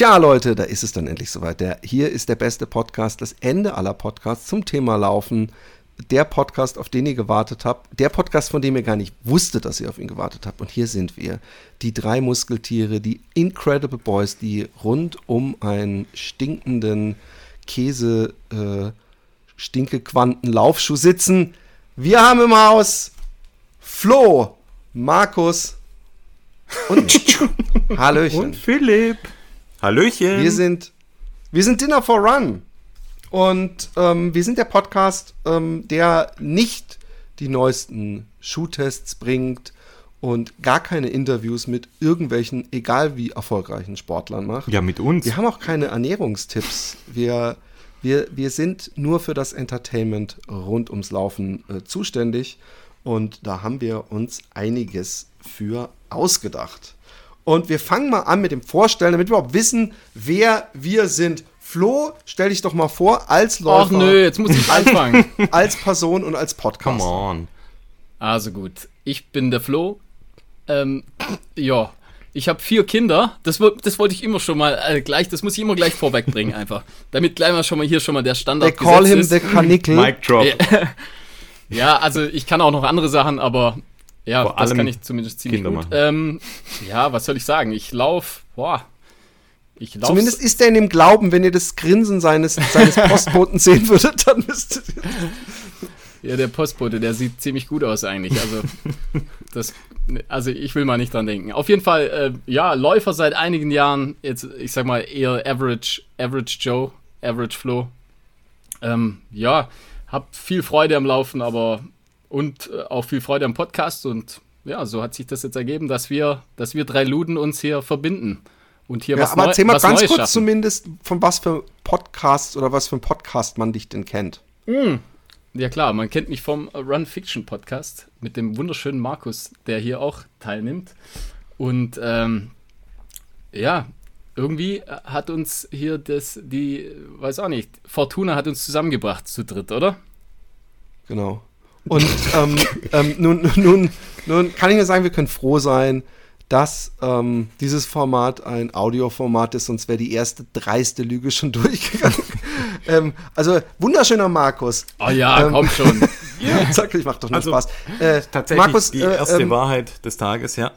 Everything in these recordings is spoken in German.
Tja, Leute, da ist es dann endlich soweit. Der, hier ist der beste Podcast, das Ende aller Podcasts zum Thema Laufen. Der Podcast, auf den ihr gewartet habt. Der Podcast, von dem ihr gar nicht wusstet, dass ihr auf ihn gewartet habt. Und hier sind wir. Die drei Muskeltiere, die Incredible Boys, die rund um einen stinkenden Käse, äh, Stinkequanten Laufschuh sitzen. Wir haben im Haus Flo, Markus und Hallöchen. Und Philipp. Hallöchen. Wir sind, wir sind Dinner for Run. Und ähm, wir sind der Podcast, ähm, der nicht die neuesten Schuhtests bringt und gar keine Interviews mit irgendwelchen, egal wie erfolgreichen Sportlern macht. Ja, mit uns. Wir haben auch keine Ernährungstipps. Wir, wir, wir sind nur für das Entertainment rund ums Laufen äh, zuständig. Und da haben wir uns einiges für ausgedacht. Und wir fangen mal an mit dem Vorstellen, damit wir überhaupt wissen, wer wir sind. Flo, stell dich doch mal vor als Läufer. Ach nö, jetzt muss ich anfangen. als Person und als Podcast. Come on. Also gut, ich bin der Flo. Ähm, ja, ich habe vier Kinder. Das, das wollte ich immer schon mal äh, gleich, das muss ich immer gleich vorwegbringen einfach. Damit gleich mal schon mal hier schon mal der Standard They call him ist. the Kanickel. Mic drop. Ja, also ich kann auch noch andere Sachen, aber ja, Vor das kann ich zumindest ziemlich Kinder gut. Ähm, ja, was soll ich sagen? Ich laufe, boah, ich Zumindest ist er in dem Glauben, wenn ihr das Grinsen seines, seines Postboten sehen würdet, dann müsstet ihr. Ja, der Postbote, der sieht ziemlich gut aus eigentlich. Also, das, also ich will mal nicht dran denken. Auf jeden Fall, äh, ja, Läufer seit einigen Jahren. Jetzt, ich sag mal, eher Average, Average Joe, Average Flo. Ähm, ja, hab viel Freude am Laufen, aber und äh, auch viel Freude am Podcast. Und ja, so hat sich das jetzt ergeben, dass wir, dass wir drei Luden uns hier verbinden und hier ja, was Aber erzähl mal ganz Neues kurz schaffen. zumindest, von was für Podcasts oder was für ein Podcast man dich denn kennt. Mm. Ja klar, man kennt mich vom Run Fiction Podcast mit dem wunderschönen Markus, der hier auch teilnimmt. Und ähm, ja, irgendwie hat uns hier das, die, weiß auch nicht, Fortuna hat uns zusammengebracht zu dritt, oder? Genau. Und ähm, ähm, nun, nun, nun kann ich nur sagen, wir können froh sein, dass ähm, dieses Format ein Audioformat ist, sonst wäre die erste dreiste Lüge schon durchgegangen. ähm, also wunderschöner Markus. Oh ja, ähm, komm schon. ja. Sag, ich mach doch nur also, Spaß. Äh, tatsächlich Markus, die erste äh, Wahrheit des Tages, ja.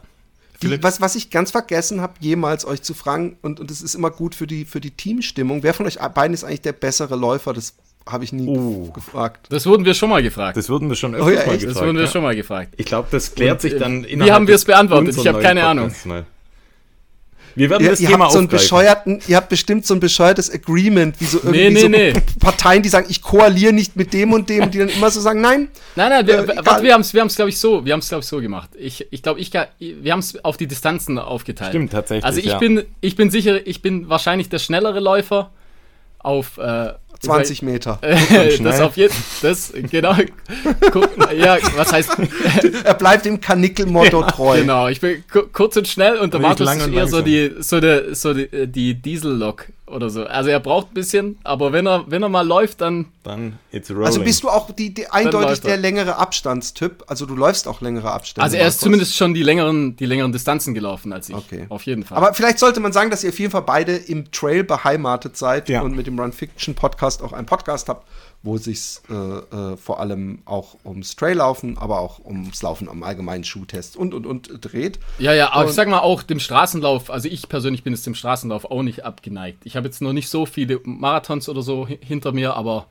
Die, was, was ich ganz vergessen habe, jemals euch zu fragen, und, und das ist immer gut für die, für die Teamstimmung, wer von euch beiden ist eigentlich der bessere Läufer des habe ich nie oh. gefragt. Das wurden wir schon mal gefragt. Das wurden wir schon öfter oh, ja, mal gefragt. Das wurden wir ja. schon mal gefragt. Ich glaube, das klärt Und, sich dann äh, Wie haben wir es beantwortet? Ich habe keine Ahnung. Mal. Wir werden ihr, das ihr Thema habt so einen bescheuerten, Ihr habt bestimmt so ein bescheuertes Agreement, wie so irgendwie nee, nee, so nee. Parteien, die sagen, ich koaliere nicht mit dem und dem, die dann immer so sagen, nein. Nein, nein, wir, äh, warte, wir haben es, wir glaube ich, so, wir haben es, glaube ich, so gemacht. Ich, ich glaube, ich, wir haben es auf die Distanzen aufgeteilt. Stimmt, tatsächlich. Also ich ja. bin, ich bin sicher, ich bin wahrscheinlich der schnellere Läufer auf äh, 20 Meter. das auf jeden das genau. ja, was heißt? er bleibt dem Kanickel-Motto ja, treu. Genau, ich bin kurz und schnell und der Markus ist eher so die so der so die, die Diesel-Lok oder so. Also er braucht ein bisschen, aber wenn er wenn er mal läuft, dann dann it's rolling. Also bist du auch die, die eindeutig der längere Abstandstyp. Also du läufst auch längere Abstände. Also er ist zumindest schon die längeren die längeren Distanzen gelaufen als ich. Okay. Auf jeden Fall. Aber vielleicht sollte man sagen, dass ihr auf jeden Fall beide im Trail beheimatet seid ja. und mit dem Run Fiction Podcast auch einen Podcast habt, wo sich äh, äh, vor allem auch ums Traillaufen, aber auch ums Laufen am allgemeinen Schuhtest und und und dreht. Ja, ja, aber und ich sag mal auch dem Straßenlauf, also ich persönlich bin es dem Straßenlauf auch nicht abgeneigt. Ich habe jetzt noch nicht so viele Marathons oder so hinter mir, aber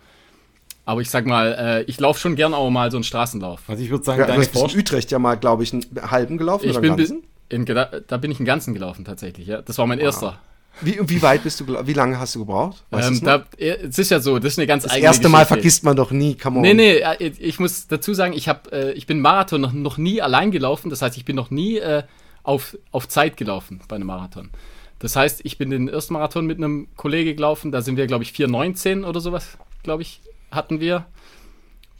aber ich sag mal, äh, ich laufe schon gern auch mal so einen Straßenlauf. Also ich würde sagen, ja, deine du in Utrecht ja mal, glaube ich, einen halben gelaufen ich oder bin in, da bin ich einen ganzen gelaufen tatsächlich, ja. Das war mein wow. erster. Wie, wie weit bist du, wie lange hast du gebraucht? Ähm, da, es ist ja so, das ist eine ganz das eigene Das erste Mal vergisst man doch nie, come on. Nee, nee, ich muss dazu sagen, ich, hab, äh, ich bin Marathon noch, noch nie allein gelaufen, das heißt, ich bin noch nie äh, auf, auf Zeit gelaufen bei einem Marathon. Das heißt, ich bin den ersten Marathon mit einem Kollege gelaufen, da sind wir, glaube ich, 4,19 oder sowas, glaube ich, hatten wir.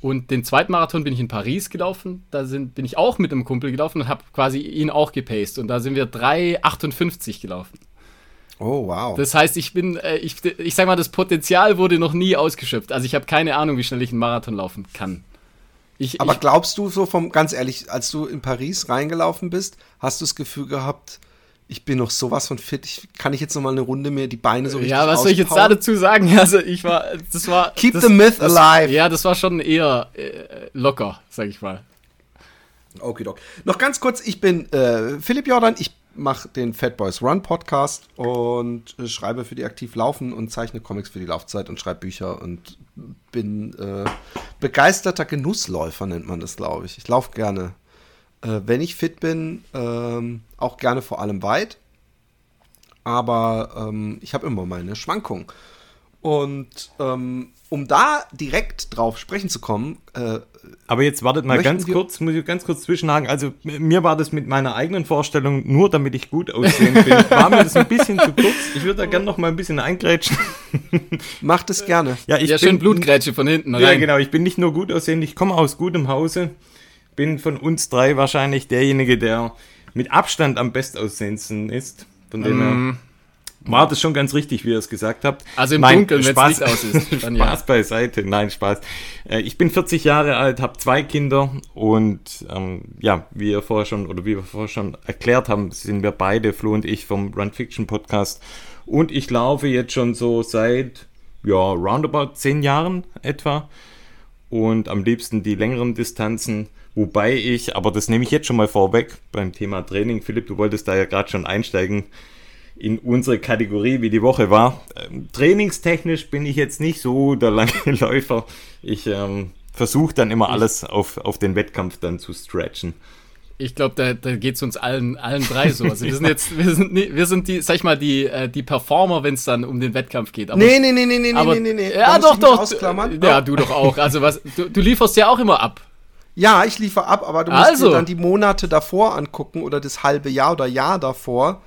Und den zweiten Marathon bin ich in Paris gelaufen. Da sind, bin ich auch mit einem Kumpel gelaufen und habe quasi ihn auch gepaced. Und da sind wir 3,58 gelaufen. Oh, wow. Das heißt, ich bin, äh, ich, ich sag mal, das Potenzial wurde noch nie ausgeschöpft. Also ich habe keine Ahnung, wie schnell ich einen Marathon laufen kann. Ich, Aber ich, glaubst du so vom, ganz ehrlich, als du in Paris reingelaufen bist, hast du das Gefühl gehabt, Ich bin noch sowas von fit. Ich, kann ich jetzt noch mal eine Runde mir die Beine so richtig Ja, was soll ich jetzt da dazu sagen? Also ich war, das war. Keep das, the myth das, alive. Ja, das war schon eher äh, locker, sag ich mal. Okay, Doc. Noch ganz kurz, ich bin äh, Philipp Jordan, ich mache den Fat Boys Run Podcast und äh, schreibe für die aktiv laufen und zeichne Comics für die Laufzeit und schreibe Bücher und bin äh, begeisterter Genussläufer, nennt man das, glaube ich. Ich laufe gerne, äh, wenn ich fit bin, ähm, auch gerne vor allem weit. Aber ähm, ich habe immer meine Schwankungen. Und ähm, um da direkt drauf sprechen zu kommen. Äh, Aber jetzt wartet mal ganz kurz, muss ich ganz kurz zwischenhaken. Also mir war das mit meiner eigenen Vorstellung, nur damit ich gut aussehen bin, war mir das ein bisschen zu kurz. Ich würde da gerne noch mal ein bisschen eingrätschen. Macht es gerne. Ja, ich ja, bin, schön Blutgrätsche von hinten. Rein. Ja, genau. Ich bin nicht nur gut aussehen, ich komme aus gutem Hause. Bin von uns drei wahrscheinlich derjenige, der mit Abstand am bestaussehendsten ist. Von dem mm. her war das schon ganz richtig, wie ihr es gesagt habt. Also im Nein, Dunkeln, wenn es Licht aus ist. Dann ja. Spaß beiseite. Nein, Spaß. Äh, ich bin 40 Jahre alt, habe zwei Kinder und ähm, ja, wie ihr vorher schon oder wie wir vorher schon erklärt haben, sind wir beide, Flo und ich, vom Run Fiction Podcast. Und ich laufe jetzt schon so seit ja, roundabout zehn Jahren etwa. Und am liebsten die längeren Distanzen. Wobei ich, aber das nehme ich jetzt schon mal vorweg beim Thema Training. Philipp, du wolltest da ja gerade schon einsteigen in unsere Kategorie, wie die Woche war. Ähm, trainingstechnisch bin ich jetzt nicht so der lange Läufer. Ich ähm, versuche dann immer alles auf, auf den Wettkampf dann zu stretchen. Ich glaube, da, da geht es uns allen, allen drei so. Also wir sind jetzt, wir sind, wir sind die, sag ich mal, die, äh, die Performer, wenn es dann um den Wettkampf geht. Aber, nee, nee, nee, nee, nee, aber, nee, nee, nee. Ja, doch, doch. Ja, du doch auch. Also was, du, du lieferst ja auch immer ab. Ja, ich liefere ab, aber du musst also. dir dann die Monate davor angucken oder das halbe Jahr oder Jahr davor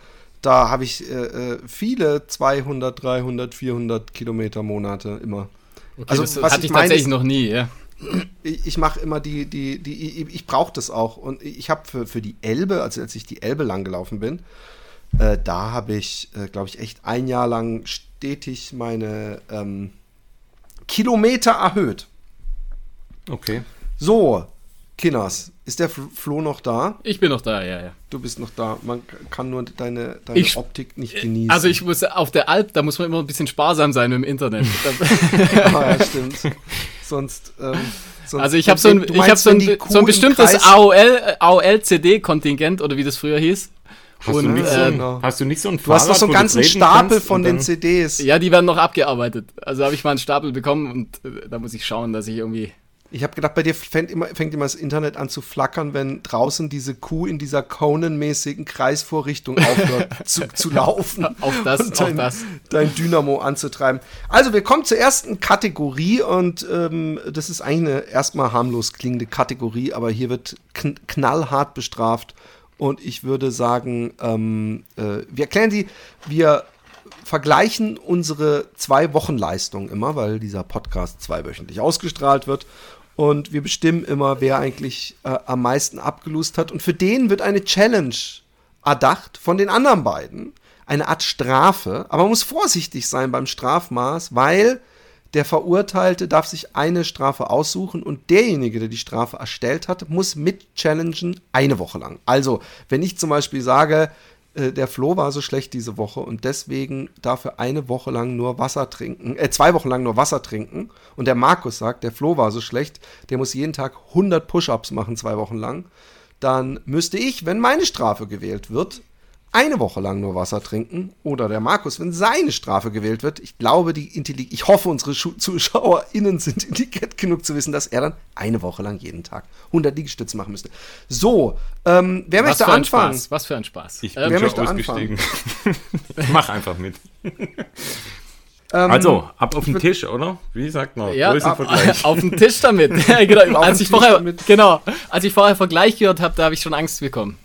da habe ich äh, äh viele 200, 300, 400 Kilometer Monate immer. Okay, also das was hatte ich, ich meine, tatsächlich noch nie, ja. Ich, ich mache immer die, die, die, ich, ich brauche das auch. Und ich habe für, für die Elbe, also als ich die Elbe lang gelaufen bin, äh, da habe ich, äh, glaube ich, echt ein Jahr lang stetig meine ähm, Kilometer erhöht. Okay. So, Kinners, ist der Flo noch da? Ich bin noch da, ja, ja. Du bist noch da. Man kann nur deine, deine ich, Optik nicht genießen. Also ich muss auf der Alp, da muss man immer ein bisschen sparsam sein im Internet. ah, ja, stimmt. Sonst, ähm, sonst also ich habe so ein, ich hab so ein, so ein bestimmtes AOL, AOL-CD-Kontingent oder wie das früher hieß. Hast, und, du nicht so ein, äh, hast du nicht so ein Du hast doch so einen ganzen Stapel von den CDs. Ja, die werden noch abgearbeitet. Also habe ich mal einen Stapel bekommen und äh, da muss ich schauen, dass ich irgendwie ich habe gedacht, bei dir fängt immer, fängt immer das Internet an zu flackern, wenn draußen diese Kuh in dieser Conan-mäßigen Kreisvorrichtung aufhört zu, zu laufen. Auf das, und dein, auf das. Dein Dynamo anzutreiben. Also, wir kommen zur ersten Kategorie und ähm, das ist eigentlich eine erstmal harmlos klingende Kategorie, aber hier wird kn knallhart bestraft. Und ich würde sagen, ähm, äh, wir erklären sie, wir vergleichen unsere zwei Wochen Leistung immer, weil dieser Podcast zweiwöchentlich ausgestrahlt wird und wir bestimmen immer, wer eigentlich äh, am meisten abgelust hat. Und für den wird eine Challenge erdacht von den anderen beiden. Eine Art Strafe. Aber man muss vorsichtig sein beim Strafmaß, weil der Verurteilte darf sich eine Strafe aussuchen und derjenige, der die Strafe erstellt hat, muss mit challengen eine Woche lang. Also, wenn ich zum Beispiel sage, äh, der Flo war so schlecht diese Woche und deswegen darf er eine Woche lang nur Wasser trinken, äh, zwei Wochen lang nur Wasser trinken. Und der Markus sagt, der Flo war so schlecht, der muss jeden Tag 100 Push-Ups machen, zwei Wochen lang. Dann müsste ich, wenn meine Strafe gewählt wird, eine Woche lang nur Wasser trinken oder der Markus, wenn seine Strafe gewählt wird, ich glaube, die Intelli ich hoffe, unsere ZuschauerInnen sind intelligent genug zu wissen, dass er dann eine Woche lang jeden Tag 100 Liegestütze machen müsste. So, ähm, wer Was möchte anfangen? Spaß. Was für ein Spaß. Ich ähm, wer möchte ausgestiegen. Mach einfach mit. Ähm, also, ab auf den Tisch, oder? Wie sagt man? Ja, ab, auf den Tisch damit. genau, als ich vorher, genau, als ich vorher Vergleich gehört habe, da habe ich schon Angst bekommen.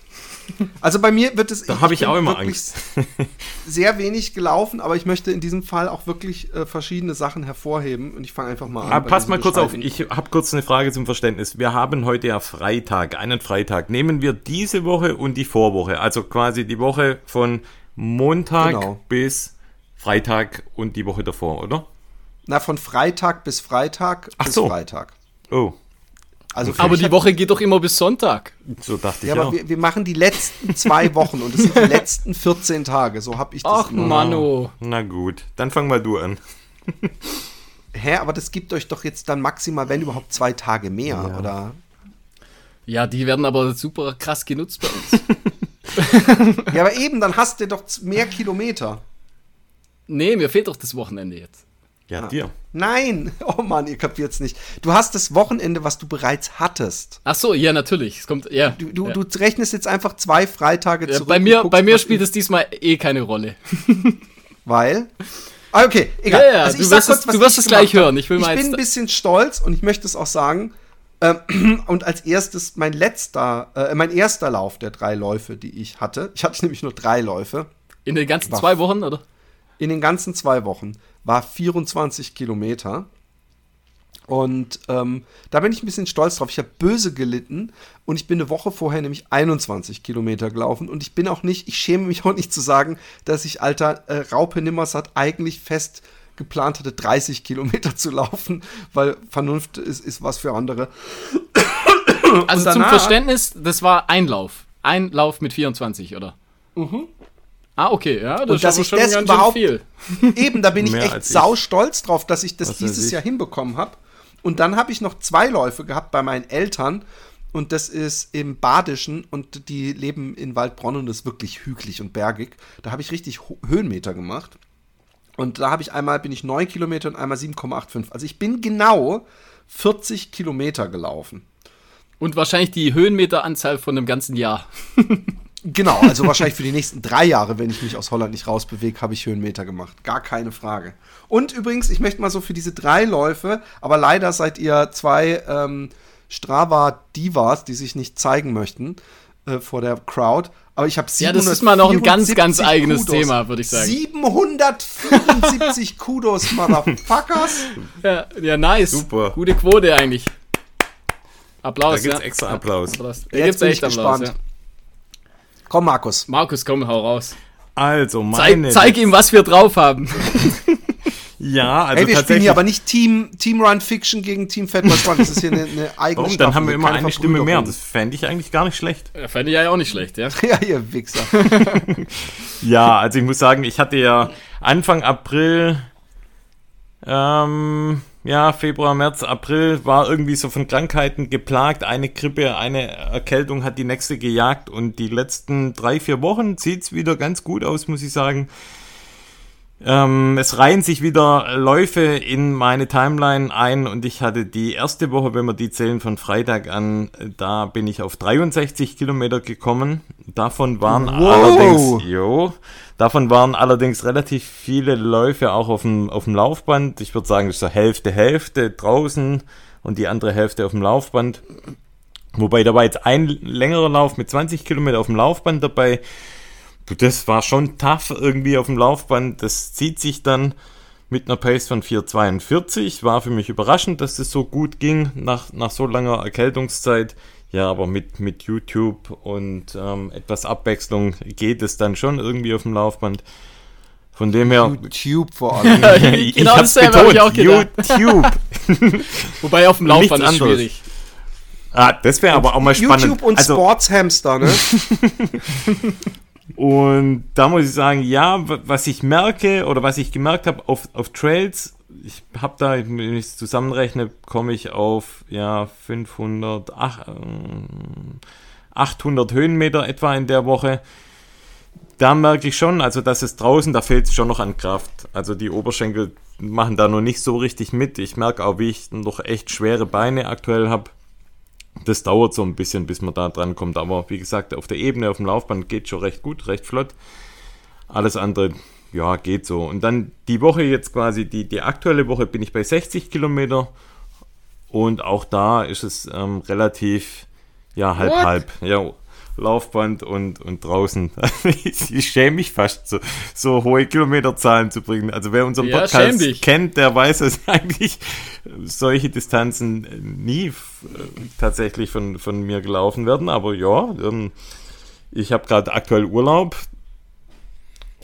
Also bei mir wird es. Da habe ich auch immer Angst. sehr wenig gelaufen, aber ich möchte in diesem Fall auch wirklich äh, verschiedene Sachen hervorheben und ich fange einfach mal an. Pass mal kurz auf, ich habe kurz eine Frage zum Verständnis. Wir haben heute ja Freitag, einen Freitag. Nehmen wir diese Woche und die Vorwoche, also quasi die Woche von Montag genau. bis Freitag und die Woche davor, oder? Na, von Freitag bis Freitag Ach bis so. Freitag. Oh. Also aber die Woche geht doch immer bis Sonntag. So dachte ich ja. aber wir, wir, machen die letzten zwei Wochen und es sind die letzten 14 Tage. So habe ich das Ach, Mano. Na gut, dann fang mal du an. Hä, aber das gibt euch doch jetzt dann maximal, wenn überhaupt, zwei Tage mehr, ja. oder? Ja, die werden aber super krass genutzt bei uns. ja, aber eben, dann hast du doch mehr Kilometer. Nee, mir fehlt doch das Wochenende jetzt. Ja, ah. dir. Nein! Oh Mann, ihr kapiert es nicht. Du hast das Wochenende, was du bereits hattest. Ach so, ja, natürlich. Es kommt, ja. Du, du, ja. du rechnest jetzt einfach zwei Freitage ja, zurück. Bei mir, guckst, bei mir spielt es diesmal eh keine Rolle. Weil? Ah, okay, egal. Ja, ja, also du wirst, kurz, es, du wirst es gleich hören. Ich, will ich bin ein bisschen stolz und ich möchte es auch sagen. Ähm, und als erstes mein letzter, äh, mein erster Lauf der drei Läufe, die ich hatte. Ich hatte nämlich nur drei Läufe. In den ganzen zwei Wochen, oder? In den ganzen zwei Wochen war 24 Kilometer. Und ähm, da bin ich ein bisschen stolz drauf. Ich habe böse gelitten und ich bin eine Woche vorher nämlich 21 Kilometer gelaufen. Und ich bin auch nicht, ich schäme mich auch nicht zu sagen, dass ich alter äh, Raupe Nimmersat eigentlich fest geplant hatte, 30 Kilometer zu laufen, weil Vernunft ist, ist was für andere. Also danach, zum Verständnis, das war ein Lauf. Ein Lauf mit 24, oder? Mhm. Ah, okay, ja, das und dass ich das überhaupt viel. Eben, da bin ich echt sau stolz drauf, dass ich das Was dieses Jahr hinbekommen habe. Und dann habe ich noch zwei Läufe gehabt bei meinen Eltern und das ist im Badischen und die leben in Waldbronn und das ist wirklich hügelig und bergig. Da habe ich richtig Höhenmeter gemacht. Und da habe ich einmal bin ich 9 Kilometer und einmal 7,85. Also ich bin genau 40 Kilometer gelaufen. Und wahrscheinlich die Höhenmeteranzahl von einem ganzen Jahr. Genau, also wahrscheinlich für die nächsten drei Jahre, wenn ich mich aus Holland nicht rausbewege, habe ich Höhenmeter gemacht. Gar keine Frage. Und übrigens, ich möchte mal so für diese drei Läufe, aber leider seid ihr zwei ähm, Strava-Divas, die sich nicht zeigen möchten äh, vor der Crowd. Aber ich habe Ja, das ist mal noch ein ganz, ganz eigenes Kudos. Thema, würde ich sagen. 774 Kudos, Motherfuckers. Ja, ja, nice. Super. Gute Quote eigentlich. Applaus. Da gibt's ja. extra Applaus. Applaus. Da Jetzt gibt's echt Applaus, gespannt. Ja. Komm, Markus. Markus, komm, hau raus. Also, meine. Zeig, zeig ihm, was wir drauf haben. ja, also. Ey, wir spielen hier aber nicht Team, Team Run Fiction gegen Team Fat Boys Run. Das ist hier eine, eine eigene Warum? Dann haben wir immer eine Stimme mehr. Das fände ich eigentlich gar nicht schlecht. Ja, fände ich ja auch nicht schlecht, ja. ja, ihr Wichser. ja, also ich muss sagen, ich hatte ja Anfang April ähm, ja, Februar, März, April war irgendwie so von Krankheiten geplagt. Eine Grippe, eine Erkältung hat die nächste gejagt und die letzten drei, vier Wochen sieht's wieder ganz gut aus, muss ich sagen. Ähm, es reihen sich wieder Läufe in meine Timeline ein und ich hatte die erste Woche, wenn wir die zählen von Freitag an, da bin ich auf 63 Kilometer gekommen. Davon waren wow. allerdings, jo, davon waren allerdings relativ viele Läufe auch auf dem, auf dem Laufband. Ich würde sagen, das ist so Hälfte, Hälfte draußen und die andere Hälfte auf dem Laufband. Wobei da war jetzt ein längerer Lauf mit 20 Kilometer auf dem Laufband dabei das war schon tough irgendwie auf dem Laufband. Das zieht sich dann mit einer Pace von 4,42. War für mich überraschend, dass das so gut ging nach, nach so langer Erkältungszeit. Ja, aber mit, mit YouTube und ähm, etwas Abwechslung geht es dann schon irgendwie auf dem Laufband. Von dem her. YouTube vor allem. ich genau dasselbe habe ich auch gedacht. YouTube. Wobei auf dem Laufband ist schwierig. Ah, das wäre aber auch mal spannend. YouTube und also, Sportshamster, ne? Und da muss ich sagen, ja, was ich merke oder was ich gemerkt habe auf, auf Trails, ich habe da, wenn ich es zusammenrechne, komme ich auf ja 500, 800 Höhenmeter etwa in der Woche. Da merke ich schon, also dass es draußen, da fehlt es schon noch an Kraft. Also die Oberschenkel machen da noch nicht so richtig mit. Ich merke auch, wie ich noch echt schwere Beine aktuell habe das dauert so ein bisschen, bis man da dran kommt. Aber wie gesagt, auf der Ebene, auf dem Laufband geht schon recht gut, recht flott. Alles andere, ja, geht so. Und dann die Woche jetzt quasi, die, die aktuelle Woche bin ich bei 60 Kilometer. Und auch da ist es ähm, relativ, ja, halb, What? halb. Ja, Laufband und, und draußen. ich schäme mich fast, so, so hohe Kilometerzahlen zu bringen. Also wer unseren ja, Podcast kennt, der weiß, dass eigentlich solche Distanzen nie äh, tatsächlich von, von mir gelaufen werden. Aber ja, ähm, ich habe gerade aktuell Urlaub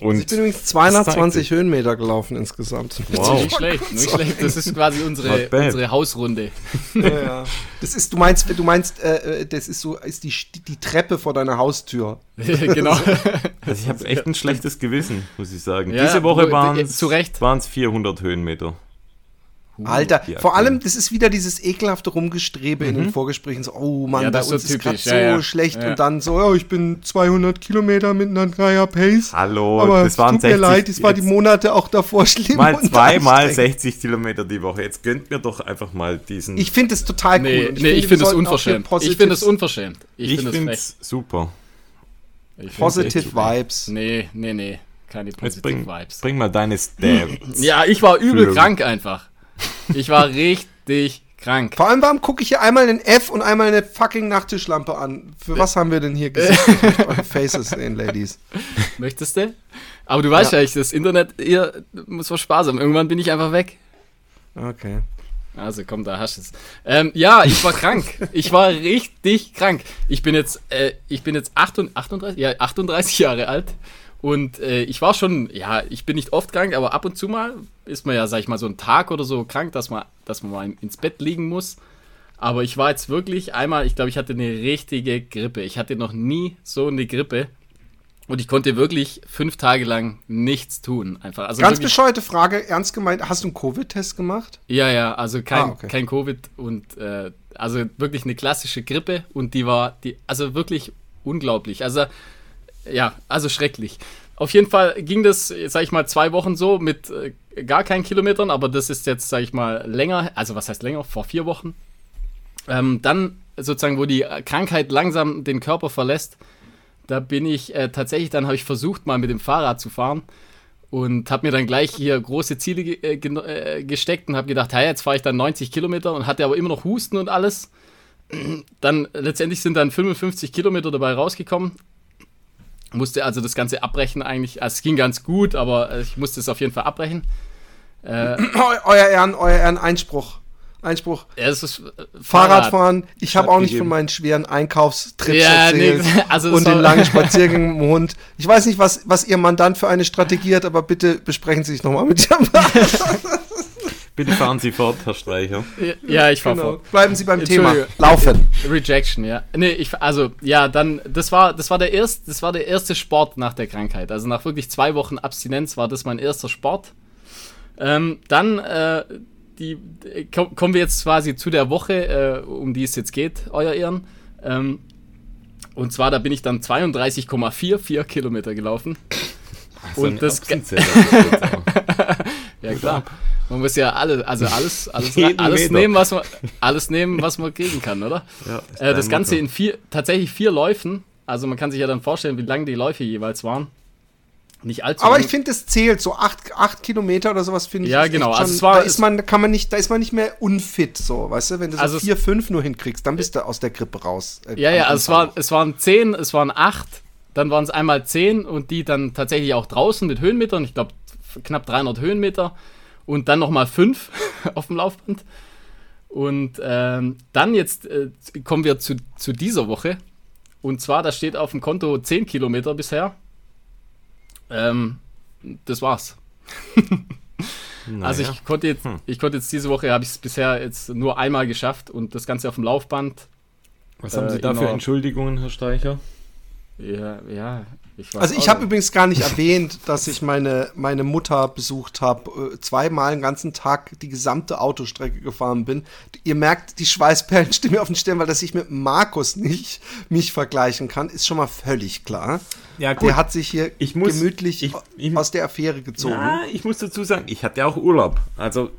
Und ich bin übrigens 220 Höhenmeter gelaufen insgesamt. Wow. Nicht schlecht, nicht schlecht. Das ist quasi unsere, unsere Hausrunde. Ja, ja. Das ist, du meinst, du meinst, äh, äh, das ist so, ist die, die Treppe vor deiner Haustür. genau. Also ich habe echt ein schlechtes Gewissen, muss ich sagen. Ja, Diese Woche waren es 400 Höhenmeter. Alter, vor allem, das ist wieder dieses ekelhafte Rumgestrebe mhm. in den mhm. Vorgesprächen. So, oh Mann, ja, bei uns so ist gerade so ja, schlecht. Und dann so, oh, ich bin 200 Kilometer mit einer Dreier Pace. Hallo, aber das waren tut 60, mir leid, das war die Monate auch davor schlimm. Mal zweimal 60 Kilometer die Woche. Jetzt gönnt mir doch einfach mal diesen. Ich finde es total nee, cool. Ich nee, ich finde es unverschämt. Ich finde es unverschämt. Ich, ich finde es super. Positive Vibes. Nee, nee, nee. Keine Positive bring, Vibes. Bring mal deine Stabs. ja, ich war übel krank einfach. Ich war richtig krank. Vor allem, warum gucke ich hier einmal einen F und einmal eine fucking Nachttischlampe an? Für was haben wir denn hier gesehen? eure Faces sehen, Ladies. Möchtest du? Aber du weißt ja, ja ich, das Internet hier muss was haben. Irgendwann bin ich einfach weg. Okay. Also komm, da hast du es. Ähm, ja, ich war krank. Ich war richtig krank. Ich bin jetzt, äh, ich bin jetzt 38, ja, 38 Jahre alt und äh, ich war schon, ja, ich bin nicht oft krank, aber ab und zu mal ist man ja, sag ich mal, so einen Tag oder so krank, dass man, dass man mal ins Bett liegen muss. Aber ich war jetzt wirklich einmal, ich glaube, ich hatte eine richtige Grippe. Ich hatte noch nie so eine Grippe. Und ich konnte wirklich fünf Tage lang nichts tun. Einfach. Also Ganz bescheuerte Frage, ernst gemeint, hast du einen Covid-Test gemacht? Ja, ja, also kein, ah, okay. kein Covid und äh, also wirklich eine klassische Grippe und die war, die, also wirklich unglaublich. Also ja, also schrecklich. Auf jeden Fall ging das, sag ich mal, zwei Wochen so mit äh, gar keinen Kilometern, aber das ist jetzt, sag ich mal, länger, also was heißt länger, vor vier Wochen. Ähm, dann sozusagen, wo die Krankheit langsam den Körper verlässt, da bin ich äh, tatsächlich, dann habe ich versucht, mal mit dem Fahrrad zu fahren und habe mir dann gleich hier große Ziele ge äh, ge äh, gesteckt und habe gedacht, hey, jetzt fahre ich dann 90 Kilometer und hatte aber immer noch Husten und alles. Dann letztendlich sind dann 55 Kilometer dabei rausgekommen, musste also das Ganze abbrechen eigentlich. Also es ging ganz gut, aber ich musste es auf jeden Fall abbrechen. Äh, euer Ehren, euer Ehren, Einspruch. Einspruch. Ja, das ist äh, Fahrradfahren. Ich habe auch nicht von meinen schweren Einkaufstrips ja, erzählt nee, also und den langen Spaziergängen mit dem Hund. Ich weiß nicht, was, was Ihr Mandant für eine Strategie hat, aber bitte besprechen Sie sich nochmal mit Ihrem Bitte fahren Sie fort, Herr Streicher. Ja, ich fahre genau. fort. Bleiben Sie beim Thema. Laufen. Rejection, ja. Nee, ich, also, ja, dann, das war, das war der erste, das war der erste Sport nach der Krankheit. Also nach wirklich zwei Wochen Abstinenz war das mein erster Sport. Ähm, dann, äh, die, kommen wir jetzt quasi zu der Woche, äh, um die es jetzt geht, euer Ehren. Ähm, und zwar, da bin ich dann 32,44 Kilometer gelaufen. So und das. ja, klar. Man muss ja alles, also alles, alles, alles nehmen, was man, alles nehmen, was man kriegen kann, oder? Ja, äh, das Ganze Motto. in vier, tatsächlich vier Läufen. Also man kann sich ja dann vorstellen, wie lang die Läufe jeweils waren. Nicht allzu Aber lang. ich finde, es zählt. So acht, acht Kilometer oder sowas finde ich. Ja, genau. Also schon, war, da ist man, kann man nicht, da ist man nicht mehr unfit, so, weißt du? Wenn du so also vier, fünf nur hinkriegst, dann bist du aus der Grippe raus. Äh, ja, ja, also es, war, es waren zehn, es waren acht, dann waren es einmal zehn und die dann tatsächlich auch draußen mit Höhenmetern. Ich glaube, knapp 300 Höhenmeter und dann nochmal fünf auf dem Laufband. Und ähm, dann jetzt äh, kommen wir zu, zu dieser Woche. Und zwar, da steht auf dem Konto 10 Kilometer bisher. Ähm, das war's. naja. Also ich konnte jetzt, hm. ich konnte jetzt diese Woche, habe ich es bisher jetzt nur einmal geschafft und das Ganze auf dem Laufband. Was äh, haben Sie da für Entschuldigungen, Herr Steicher? Ja, ja, ich also ich habe übrigens gar nicht erwähnt, dass ich meine, meine Mutter besucht habe, äh, zweimal den ganzen Tag die gesamte Autostrecke gefahren bin. Ihr merkt, die Schweißperlen stehen mir auf den Stirn, weil dass ich mit Markus nicht mich vergleichen kann, ist schon mal völlig klar. Ja, gut. Der hat sich hier muss, gemütlich ich, ich, aus der Affäre gezogen. Ja, ich muss dazu sagen, ich hatte auch Urlaub. Also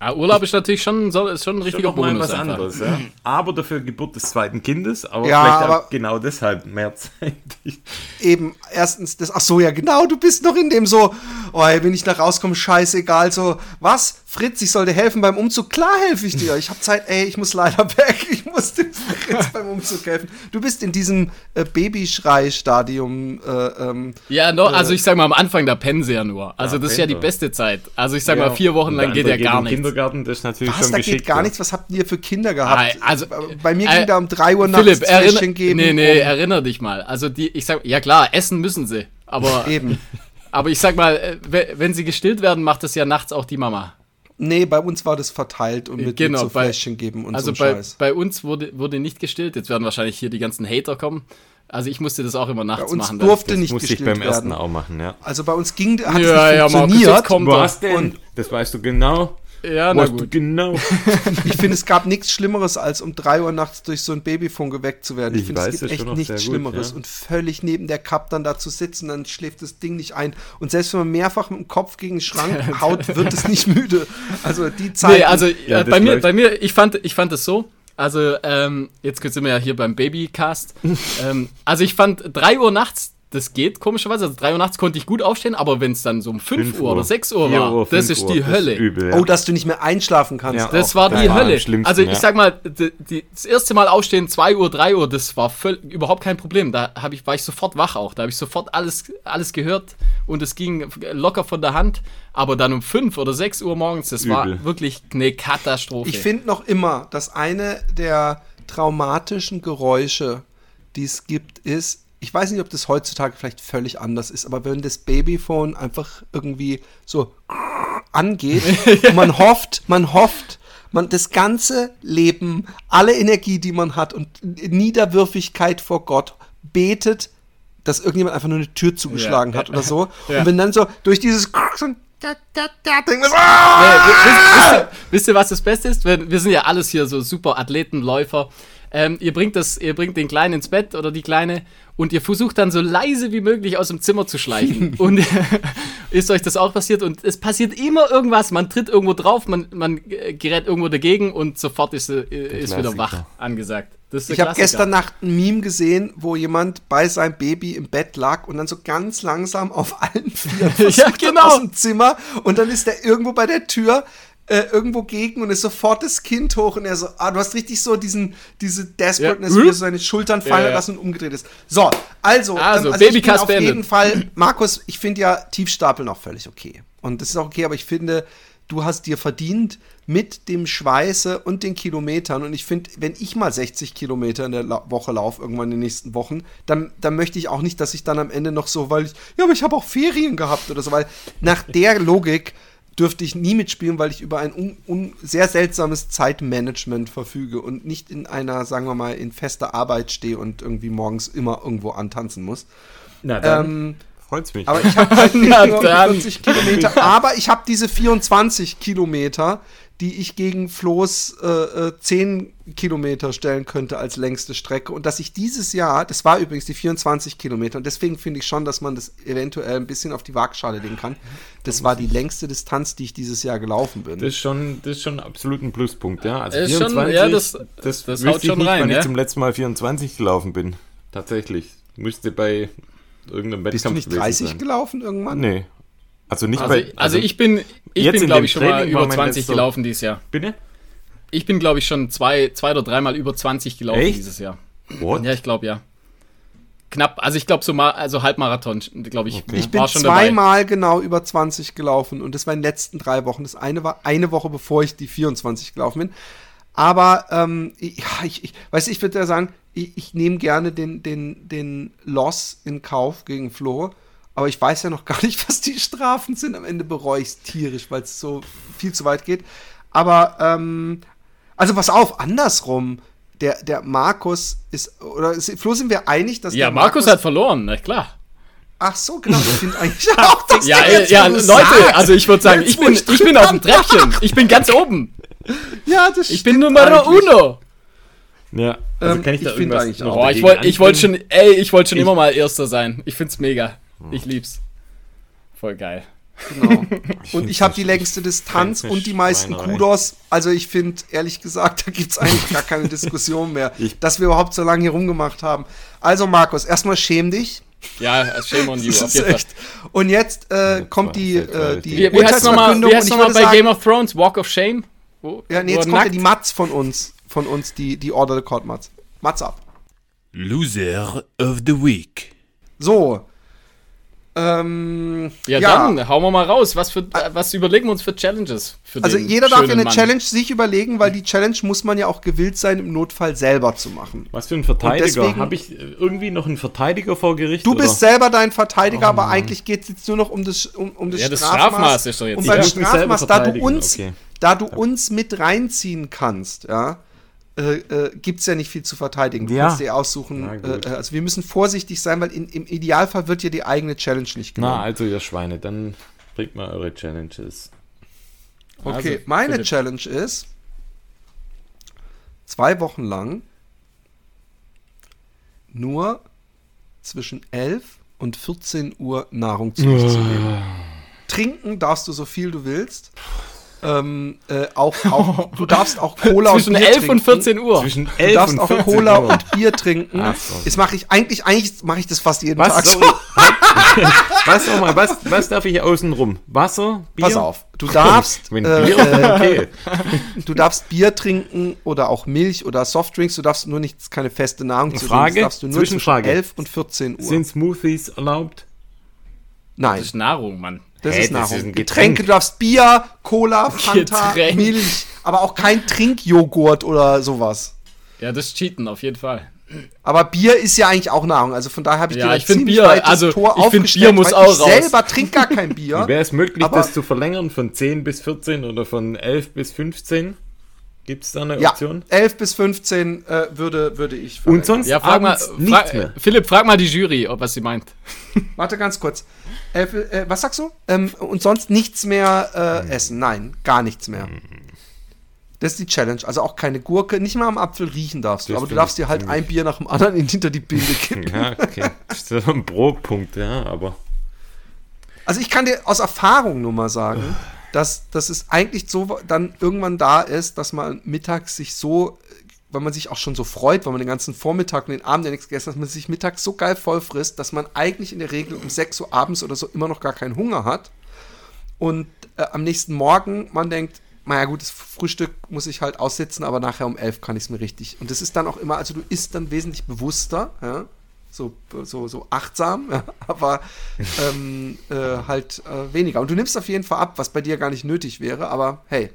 ja, Urlaub ist natürlich schon, ist schon ein richtiger schon Bonus. was anderes, ja. Aber dafür Geburt des zweiten Kindes, aber ja, vielleicht aber genau deshalb mehr Zeit. Eben, erstens, das, ach so, ja, genau, du bist noch in dem so, oh, wenn ich da rauskomme, scheißegal, so, was? Fritz, ich soll dir helfen beim Umzug. Klar helfe ich dir. Ich habe Zeit, ey, ich muss leider weg. Ich muss dem Fritz beim Umzug helfen. Du bist in diesem äh, Babyschrei-Stadium. Äh, ähm, ja, no, äh, also ich sag mal, am Anfang, da pennen sie ja nur. Also ja, das ist ja die beste Zeit. Also ich sag ja, mal, vier Wochen lang geht ja gar nichts. Kindergarten, das ist natürlich Was, schon da geht gar nichts? Was habt ihr für Kinder gehabt? Also, Bei mir äh, ging da um drei Uhr nachts Philipp, erinner, geben. Nee, nee, um, erinner dich mal. Also die, ich sag, ja klar, essen müssen sie. Aber eben. Aber ich sag mal, äh, we- wenn sie gestillt werden, macht das ja nachts auch die Mama. Nee, bei uns war das verteilt und mit, Genau, mit so bei- Fläschchen geben und Also so bei, Scheiß. bei uns wurde, wurde nicht gestillt. Jetzt werden wahrscheinlich hier die ganzen Hater kommen. Also ich musste das auch immer Bei nachts uns machen. durfte Das nicht musste ich beim ersten werden. auch machen, ja. Also bei uns ging, hat Ja, es ja, nicht Markus, funktioniert. jetzt kommt Was denn? Und- das weißt du genau. Ja, na gut. genau. Ich finde, es gab nichts Schlimmeres, als um 3 Uhr nachts durch so ein Babyfunk geweckt zu werden. Ich, Ich finde, es gibt echt nichts gut, Schlimmeres. ja. Und völlig neben der Cup dann da zu sitzen, dann schläft das Ding nicht ein. Und selbst wenn man mehrfach mit dem Kopf gegen den Schrank haut, wird es nicht müde. Also die Zeit. Nee, also Ja, äh, das bei mir, bei mir, ich fand, ich fand es so. Also, ähm, jetzt sind wir ja hier beim Babycast. ähm, also ich fand 3 Uhr nachts, das geht komischerweise. Also 3 Uhr nachts konnte ich gut aufstehen, aber wenn es dann so um 5, Fünf Uhr oder Uhr. 6 Uhr war, Uhr, das ist Uhr, die Hölle. übel, ja. oh, dass du nicht mehr einschlafen kannst. Ja. auch. Das war die Das war am Hölle. also ich ja. sag mal, die, die, das erste Mal aufstehen, 2 Uhr, 3 Uhr, das war völ- überhaupt kein Problem. Da hab ich, war ich sofort wach auch. Da habe ich sofort alles, alles gehört und es ging locker von der Hand. Aber dann um 5 oder 6 Uhr morgens, das war Übel. wirklich eine Katastrophe. Ich finde noch immer, dass eine der traumatischen Geräusche, die es gibt, ist, ich weiß nicht, ob das heutzutage vielleicht völlig anders ist, aber wenn das Babyphone einfach irgendwie so angeht und man hofft, man hofft, man das ganze Leben, alle Energie, die man hat und Niederwürfigkeit vor Gott betet, dass irgendjemand einfach nur eine Tür zugeschlagen Ja, hat oder so. Ja. Und wenn dann so durch dieses so ein da, da, da, Ding ist, Nee, ah! wi- wisst, wisst, ihr, wisst ihr, was das Beste ist? Wir, wir sind ja alles hier so super Athleten, Läufer. Ähm, ihr, bringt das, ihr bringt den Kleinen ins Bett oder die Kleine und ihr versucht dann so leise wie möglich aus dem Zimmer zu schleichen. und ist euch das auch passiert? Und es passiert immer irgendwas. Man tritt irgendwo drauf, man, man äh, gerät irgendwo dagegen und sofort ist, äh, ist wieder wach angesagt. Ich habe gestern Nacht ein Meme gesehen, wo jemand bei seinem Baby im Bett lag und dann so ganz langsam auf allen Vieren versucht Ja, genau. aus dem Zimmer und dann ist er irgendwo bei der Tür äh, irgendwo gegen und ist sofort das Kind hoch und er so, ah, du hast richtig so diesen, diese Desperateness, Ja. wie er so seine Schultern fallen Ja, ja. lassen und umgedreht ist. So, also, Also, ähm, ich bin auf beendet. jeden Fall, Markus, ich finde ja Tiefstapeln auch völlig okay. Und das ist auch okay, aber ich finde, du hast dir verdient mit dem Schweiße und den Kilometern. Und ich finde, wenn ich mal 60 Kilometer in der La Woche laufe, irgendwann in den nächsten Wochen, dann, dann möchte ich auch nicht, dass ich dann am Ende noch so, weil ich, ja, aber ich habe auch Ferien gehabt oder so, weil nach der Logik dürfte ich nie mitspielen, weil ich über ein un, un, sehr seltsames Zeitmanagement verfüge und nicht in einer, sagen wir mal, in fester Arbeit stehe und irgendwie morgens immer irgendwo antanzen muss. Na dann, Ähm, freut's mich. aber ich habe halt nicht Na nur dann. 40 Kilometer, aber ich habe diese 24 Kilometer, die ich gegen Flo's äh, äh, 10 Kilometer stellen könnte als längste Strecke. Und dass ich dieses Jahr, das war übrigens die 24 Kilometer, und deswegen finde ich schon, dass man das eventuell ein bisschen auf die Waagschale legen kann. Das war die längste Distanz, die ich dieses Jahr gelaufen bin. Das ist schon, das ist schon absolut ein Pluspunkt, ja. Also Ist schon- 24, ja, das- das, das haut ich schon nicht, rein, wann ja. ich zum letzten Mal 24 gelaufen bin. Tatsächlich. Müsste bei irgendeinem Wettkampf Bist du nicht gewesen 30 sein. gelaufen irgendwann? Nee. Also nicht Also, bei. also, ich bin, ich jetzt bin in glaube ich, schon mal Training war über mein 20 letzter- gelaufen dieses Jahr. Bitte? Ich bin, glaube ich, schon zwei, zwei oder dreimal über 20 gelaufen Echt? dieses Jahr. What? Ja, ich glaube ja. Knapp, also ich glaube so mal, also Halbmarathon, glaube ich, Okay. Ich bin war schon dabei. zweimal genau über 20 gelaufen und das war in den letzten drei Wochen. Das eine war eine Woche, bevor ich die 24 gelaufen bin. Aber ähm, ich, ja, ich, ich weiß, ich würde ja sagen, ich, ich nehme gerne den, den, den Loss in Kauf gegen Flo. Aber ich weiß ja noch gar nicht, was die Strafen sind. Am Ende bereue ich es tierisch, weil es so viel zu weit geht. Aber, ähm, also pass auf, andersrum. Der, der Markus ist, oder ist, Flo, sind wir einig, dass Ja, der Markus hat verloren, na klar. Ach so, genau. Ich finde eigentlich auch, dass Ja, der jetzt, ja, Leute, sagst, also ich würde sagen, ich bin, ich ich bin auf dem Treppchen. Ich bin ganz oben. Ja, das Ich bin stimmt Nummer uno. Ja, also Ähm, kann ich ich da finde irgendwas eigentlich noch auch. Boah, ich wollte ich wollt schon, ey, ich wollte schon Ich- immer mal Erster sein. Ich find's mega. Ich lieb's. Voll geil. Genau. Und ich habe die längste Distanz und die meisten. Kudos. Also ich finde, ehrlich gesagt, da gibt es eigentlich gar keine Diskussion mehr, Ich- dass wir überhaupt so lange hier rumgemacht haben. Also Markus, erstmal schäm dich. Ja, shame on you. Auf jeden Fall. Und jetzt äh, kommt die, äh, die Wie, wie heißt nochmal noch bei sagen- Game of Thrones? Walk of Shame? Wo, Ja, nee, jetzt kommt ja die Matz von uns, von uns, die, die Order the Court Matz. Matz ab. Loser of the Week. So. Ähm, Ja, dann hauen wir mal raus. Was, für, äh, was überlegen wir uns für Challenges? Für Also den jeder darf ja eine Mann? Challenge sich überlegen, weil die Challenge muss man ja auch gewillt sein, im Notfall selber zu machen. Was für ein Verteidiger? deswegen- Habe ich äh, irgendwie noch einen Verteidiger vor Gericht? Du oder? bist selber dein Verteidiger, aber eigentlich geht es jetzt nur noch um das, um, um das Ja, das Strafmaß. Strafmaß ist doch jetzt- Und beim Strafmaß, da du uns, okay. da du uns mit reinziehen kannst, ja, äh, äh, gibt es ja nicht viel zu verteidigen. Du Ja. kannst dir aussuchen. Äh, äh, also wir müssen vorsichtig sein, weil in, im Idealfall wird dir die eigene Challenge nicht genommen. Na, also ihr Schweine, dann bringt mal eure Challenges. Okay, Also, meine Philipp. Challenge ist, zwei Wochen lang nur zwischen 11 und 14 Uhr Nahrung zu sich zu nehmen. Trinken darfst du so viel du willst. Ähm, äh, auch, auch, du darfst auch Cola Zwischen und Bier 11 trinken. und 14 Uhr. Zwischen Du 11 darfst und auch 14 Cola Uhr. und Bier trinken. Ach so. Das mache ich eigentlich, eigentlich mache ich das fast jeden Was, Tag so. was, nochmal, was, was darf ich außen rum? Wasser? Bier? Pass auf, du darfst, Wenn äh, okay. du darfst Bier trinken oder auch Milch oder Softdrinks, du darfst nur nichts, keine feste Nahrung zu Frage, dir, das darfst du nur zwischen Zwischenfrage. 11 und 14 Uhr. Sind Smoothies erlaubt? Nein, Das ist Nahrung, Mann. Das Hä, ist das Nahrung. ist ein Getränke, Getränk. du darfst Bier, Cola, Fanta, Getränk. Milch, aber auch kein Trinkjoghurt oder sowas. Ja, das ist Cheaten, auf jeden Fall. Aber Bier ist ja eigentlich auch Nahrung, also von daher habe ich Ja, dir da ich ziemlich Bier- weit das also, Tor ich aufgestellt, Bier muss weil auch ich raus. selber trinke gar kein Bier. Wäre es möglich, Aber- das zu verlängern von 10 bis 14 oder von 11 bis 15? Gibt es da eine ja, Option? 11 bis 15 äh, würde, würde ich Und verlängern. sonst Ja, frag mal, frag, mehr. Philipp, frag mal die Jury, ob was sie meint. Warte ganz kurz. Äh, äh, was sagst du? Ähm, und sonst nichts mehr äh, essen? Nein, gar nichts mehr. Das ist die Challenge. Also auch keine Gurke, nicht mal am Apfel riechen darfst du. Das Aber du darfst dir halt ein Bier nach dem anderen in, hinter die Binde kippen. Ja, okay. Das ist ein Pro-Punkt, ja, aber. Also ich kann dir aus Erfahrung nur mal sagen, dass, dass es eigentlich so dann irgendwann da ist, dass man mittags sich so, weil man sich auch schon so freut, weil man den ganzen Vormittag und den Abend ja nichts gegessen hat, dass man sich mittags so geil voll frisst, dass man eigentlich in der Regel um 6 Uhr abends oder so immer noch gar keinen Hunger hat. Und äh, am nächsten Morgen man denkt, naja gut, das Frühstück muss ich halt aussitzen, aber nachher um 11 kann ich es mir richtig. Und das ist dann auch immer, also du isst dann wesentlich bewusster, ja, so, so, so achtsam, ja, aber ähm, äh, halt äh, weniger. Und du nimmst auf jeden Fall ab, was bei dir gar nicht nötig wäre, aber hey.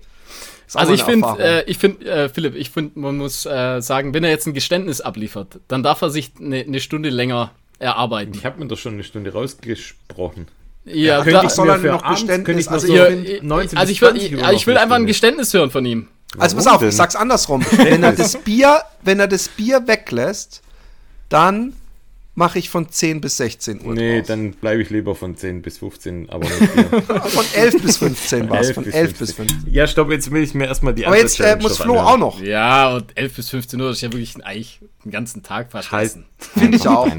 Also ich finde, äh, ich finde, äh, Philipp, ich finde, man muss äh, sagen, wenn er jetzt ein Geständnis abliefert, dann darf er sich eine ne Stunde länger erarbeiten. Ich habe mir doch schon eine Stunde rausgesprochen. Ja, könnte da, ich soll mir er noch Geständnis- könnte ich also so ich ja, find- 19 also ich will, 20 Uhr also ich will noch einfach ein Geständnis hören von ihm. Also pass Warum auf, denn? ich sag's andersrum. wenn er das Bier, wenn er das Bier weglässt, dann mache ich von 10 bis 16 Uhr. Nee, draus. dann bleibe ich lieber von 10 bis 15, aber. Von 11 bis 15 war es. Von 11 bis 15. Ja, stopp, jetzt will ich mir erstmal die Aber andere jetzt äh, muss Flo anhören. auch noch. Ja, und 11 bis 15 Uhr das ist ja wirklich eigentlich den ganzen Tag fast Halt. essen. Finde ich auch.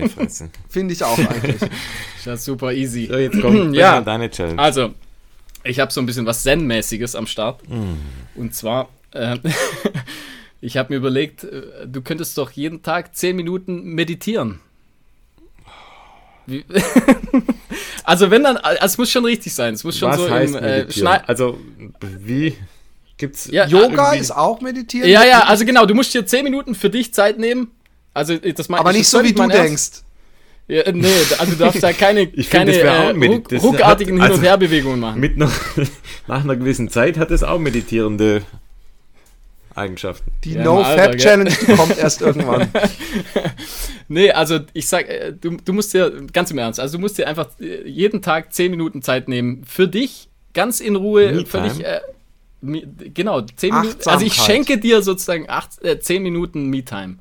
Finde ich auch eigentlich. Das ist ja super easy. So, jetzt kommt Ja. deine Challenge. Also, ich habe so ein bisschen was Zen-mäßiges am Start. Und zwar, ähm, ich habe mir überlegt, äh, du könntest doch jeden Tag 10 Minuten meditieren. Also wenn dann, also es muss schon richtig sein. Es muss schon Was so heißt im äh? Schneid- Also, wie gibt's Ja, Yoga irgendwie- ist auch meditieren. Ja, ja, also genau, du musst dir 10 Minuten für dich Zeit nehmen. Also das mein, aber nicht so wie du denkst. Ja, äh, nee, also du darfst da keine, Ich keine find, äh, ruck, ruckartigen hat- Hin- und also- Herbewegungen machen. mit einer, nach einer gewissen Zeit hat es auch meditierende Eigenschaften. Die Ja? No-Fab-Challenge, kommt erst irgendwann. Nee, also ich sag, äh, du, du musst dir, ganz im Ernst, also du musst dir einfach äh, jeden Tag 10 Minuten Zeit nehmen für dich, ganz in Ruhe, Me-Time? völlig, äh, genau, 10 Minuten, also ich schenke dir sozusagen acht, äh, 10 Minuten Me-Time.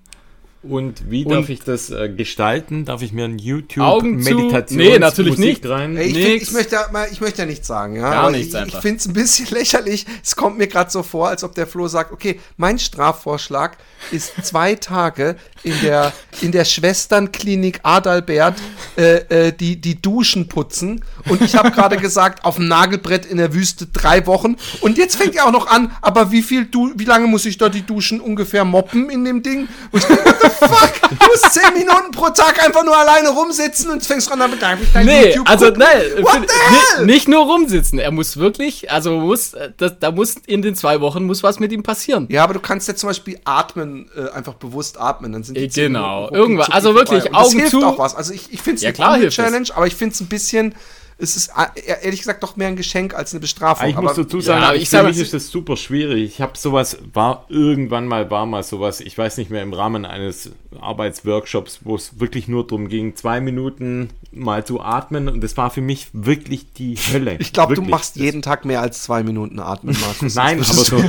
Und wie Und- darf ich das äh, gestalten? Darf ich mir ein YouTube Augen zu? Meditation Nee, natürlich nicht. rein? Ey, ich, find, ich, möchte, ja mal, ich möchte ja nichts sagen. Ja? Gar nichts ich, ich finde es ein bisschen lächerlich. Es kommt mir gerade so vor, als ob der Flo sagt, okay, mein Strafvorschlag ist zwei Tage in der, in der Schwesternklinik Adalbert äh, äh, die, die Duschen putzen. Und ich habe gerade gesagt, auf dem Nagelbrett in der Wüste drei Wochen. Und jetzt fängt er auch noch an, aber wie viel du, wie lange muss ich da die Duschen ungefähr moppen in dem Ding? Und ich denke, fuck? Du musst 10 Minuten pro Tag einfach nur alleine rumsitzen und fängst an damit dein Nee, YouTube also gucken. nein, What the hell? nicht nur rumsitzen. Er muss wirklich, also muss, äh, das, da muss in den zwei Wochen muss was mit ihm passieren. Ja, aber du kannst jetzt zum Beispiel atmen, äh, einfach bewusst atmen. Dann sind die Äh, 10 genau. Irgendwas- also wirklich, vorbei. Und das Augen hilft zu. auch was. Also ich, ich finde es Ja, eine klar. Challenge, aber ich finde es ein bisschen, es ist äh, ehrlich gesagt doch mehr ein Geschenk als eine Bestrafung. Ich aber muss dazu sagen, Ja, ich für mich ist das super schwierig. Ich habe sowas, war irgendwann mal, war mal sowas, ich weiß nicht mehr, im Rahmen eines Arbeitsworkshops, wo es wirklich nur darum ging, zwei Minuten mal zu atmen und das war für mich wirklich die Hölle. ich glaube, du machst jeden Tag mehr als zwei Minuten atmen, Markus. Nein, aber so-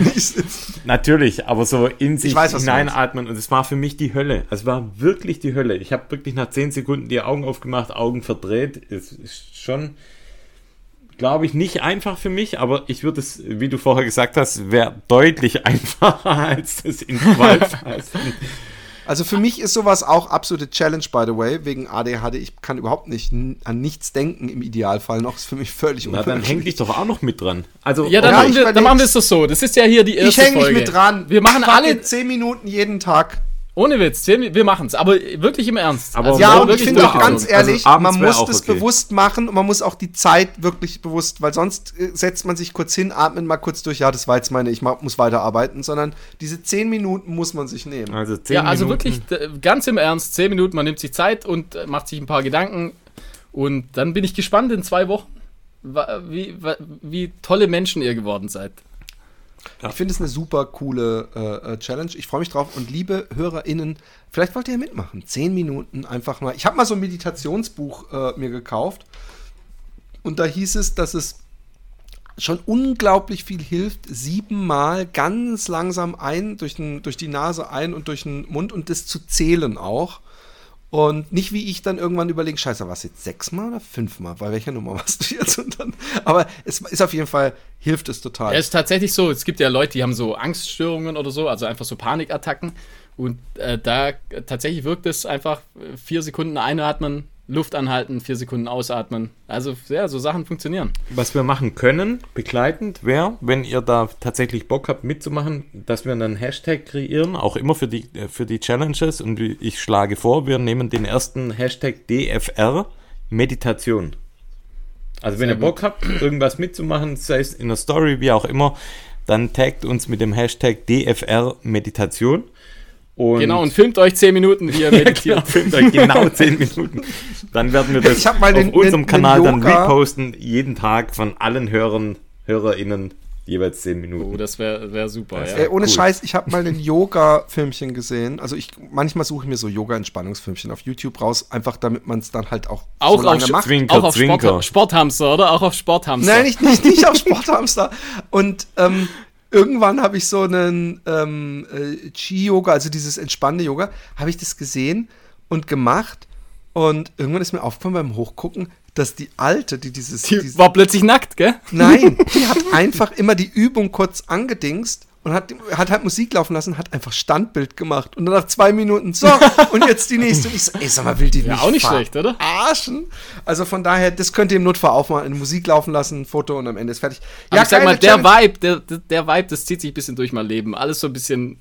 Natürlich, aber so in sich weiß, hineinatmen und es war für mich die Hölle. Es war wirklich die Hölle. Ich habe wirklich nach zehn Sekunden die Augen aufgemacht, Augen verdreht. Es ist schon, glaube ich, nicht einfach für mich, aber ich würde es, wie du vorher gesagt hast, wäre deutlich einfacher als das Intervallfasten. Also für mich ist sowas auch absolute Challenge, by the way, wegen ADHD. Ich kann überhaupt nicht an nichts denken im Idealfall noch. Ist für mich völlig Na, dann häng dich doch auch noch mit dran. Also, Ja, dann, Ja, machen, ich wir, dann machen wir es doch so. Das ist ja hier die erste Ich hänge mich Folge. mit dran. Wir machen Fuck alle, it, 10 Minuten jeden Tag. Ohne Witz, zehn- wir machen es. Aber wirklich im Ernst. Aber Also Ja, und ich finde auch ganz ehrlich, Also man muss das okay. bewusst machen und man muss auch die Zeit wirklich bewusst, weil sonst äh, setzt man sich kurz hin, atmet mal kurz durch, ja, das war jetzt meine, ich muss weiterarbeiten, sondern diese 10 Minuten muss man sich nehmen. also zehn Ja, also Minuten. wirklich d- ganz im Ernst, zehn Minuten, man nimmt sich Zeit und äh, macht sich ein paar Gedanken. Und dann bin ich gespannt in zwei Wochen, wie, wie tolle Menschen ihr geworden seid. Ich finde es eine super coole äh, äh, Challenge. Ich freue mich drauf. Und liebe HörerInnen, vielleicht wollt ihr ja mitmachen. Zehn Minuten einfach mal. Ich habe mal so ein Meditationsbuch äh, mir gekauft. Und da hieß es, dass es schon unglaublich viel hilft, siebenmal ganz langsam ein, durch, den, durch die Nase ein und durch den Mund und das zu zählen auch. Und nicht wie ich dann irgendwann überlege, scheiße, war es jetzt sechsmal oder fünfmal? Bei welcher Nummer warst du jetzt? Dann, aber es ist auf jeden Fall, hilft es total. Es ist tatsächlich so, es gibt ja Leute, die haben so Angststörungen oder so, also einfach so Panikattacken. Und äh, da tatsächlich wirkt es einfach vier Sekunden einatmen, Luft anhalten, vier Sekunden ausatmen. Also ja, so Sachen funktionieren. Was wir machen können, begleitend, wäre, wenn ihr da tatsächlich Bock habt mitzumachen, dass wir einen Hashtag kreieren, auch immer für die, äh, für die Challenges. Und ich schlage vor, wir nehmen den ersten Hashtag DFR Meditation. Also wenn ihr Bock habt, irgendwas mitzumachen, sei es in der Story, wie auch immer, dann taggt uns mit dem Hashtag DFR Meditation. Und Genau, und filmt euch zehn Minuten, wie ihr ja, meditiert. genau, filmt euch genau 10 Minuten. Dann werden wir das Ich hab mal auf den- unserem den- Kanal den dann reposten, jeden Tag von allen Hörern, HörerInnen jeweils 10 Oh, Minuten. das wäre wär super, Das ja. wär- Ey, ohne cool. Scheiß, ich habe mal ein Yoga-Filmchen gesehen. Also ich manchmal suche ich mir so Yoga-Entspannungsfilmchen auf YouTube raus, einfach damit man es dann halt auch, Auch so lange auf, macht. Zwinker, auch auf Sport, Zwinker. Sporthamster, oder? Auch auf Sporthamster. Nein, nicht, nicht, nicht auf Sporthamster. Und ähm, irgendwann habe ich so einen ähm, äh, Chi-Yoga, also dieses entspannende Yoga, habe ich das gesehen und gemacht. Und irgendwann ist mir aufgefallen beim Hochgucken, dass die Alte, die dieses, Die dieses war plötzlich nackt, gell? Nein, die hat einfach immer die Übung kurz angedingst und hat, hat halt Musik laufen lassen, hat einfach Standbild gemacht und dann nach zwei Minuten, so, und jetzt die nächste. Und ich so, ey, sag mal, will die Ja, mich auch nicht schlecht, oder? Arschen. Also von daher, das könnt ihr im Notfall aufmachen, eine Musik laufen lassen, ein Foto und am Ende ist fertig. Aber ich sag mal, der Challenge. Vibe, der, der- der Vibe, das zieht sich ein bisschen durch mein Leben. Alles so ein bisschen,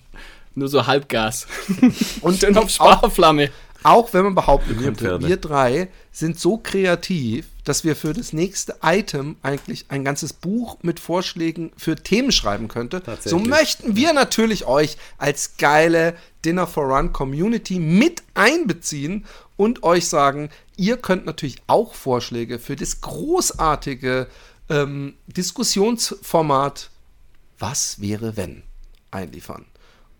nur so Halbgas. Und Schön auf auch, Sparflamme. auch wenn man behaupten Wir könnte, wir drei sind so kreativ, dass wir für das nächste Item eigentlich ein ganzes Buch mit Vorschlägen für Themen schreiben könnte. So möchten wir natürlich euch als geile Dinner for Run Community mit einbeziehen und euch sagen, ihr könnt natürlich auch Vorschläge für das großartige ähm, Diskussionsformat Was wäre wenn einliefern.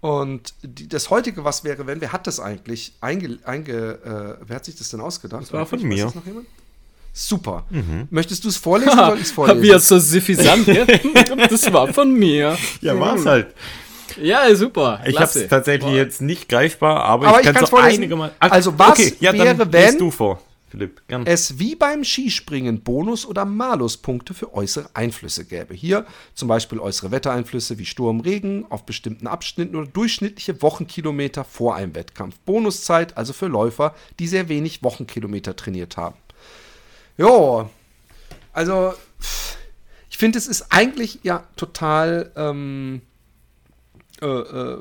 Und die, das heutige Was wäre wenn, wer hat das eigentlich einge, einge äh, wer hat sich das denn ausgedacht? Das war von mir. Super. Möchtest du es vorlesen oder soll ich es vorlesen? Wie er so suffisant? Das war von mir. Ja, war's halt. Ja, super. Ich habe es tatsächlich jetzt nicht greifbar, aber, Aber ich ich kann kann's so vorlesen. einige Mal. Also, was ja, wäre, dann wenn- du vor, Philipp. Gern. es wie beim Skispringen Bonus- oder Maluspunkte für äußere Einflüsse gäbe. Hier zum Beispiel äußere Wettereinflüsse wie Sturm, Regen auf bestimmten Abschnitten oder durchschnittliche Wochenkilometer vor einem Wettkampf. Bonuszeit also für Läufer, die sehr wenig Wochenkilometer trainiert haben. Jo, also ich finde, es ist eigentlich ja total ähm, äh, äh,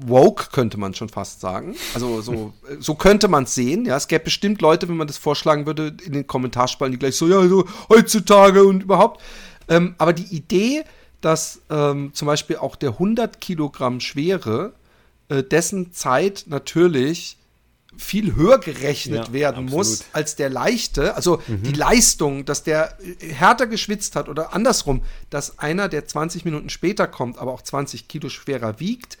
woke, könnte man schon fast sagen. Also so, so könnte man es sehen. Ja, es gäbe bestimmt Leute, wenn man das vorschlagen würde, in den Kommentarspalten, die gleich so, ja, so heutzutage und überhaupt. Ähm, aber die Idee, dass ähm, zum Beispiel auch der 100 Kilogramm Schwere, äh, dessen Zeit natürlich viel höher gerechnet Ja, werden absolut. muss als der leichte. Also die Leistung, dass der äh, härter geschwitzt hat oder andersrum, dass einer, der 20 Minuten später kommt, aber auch 20 Kilo schwerer wiegt,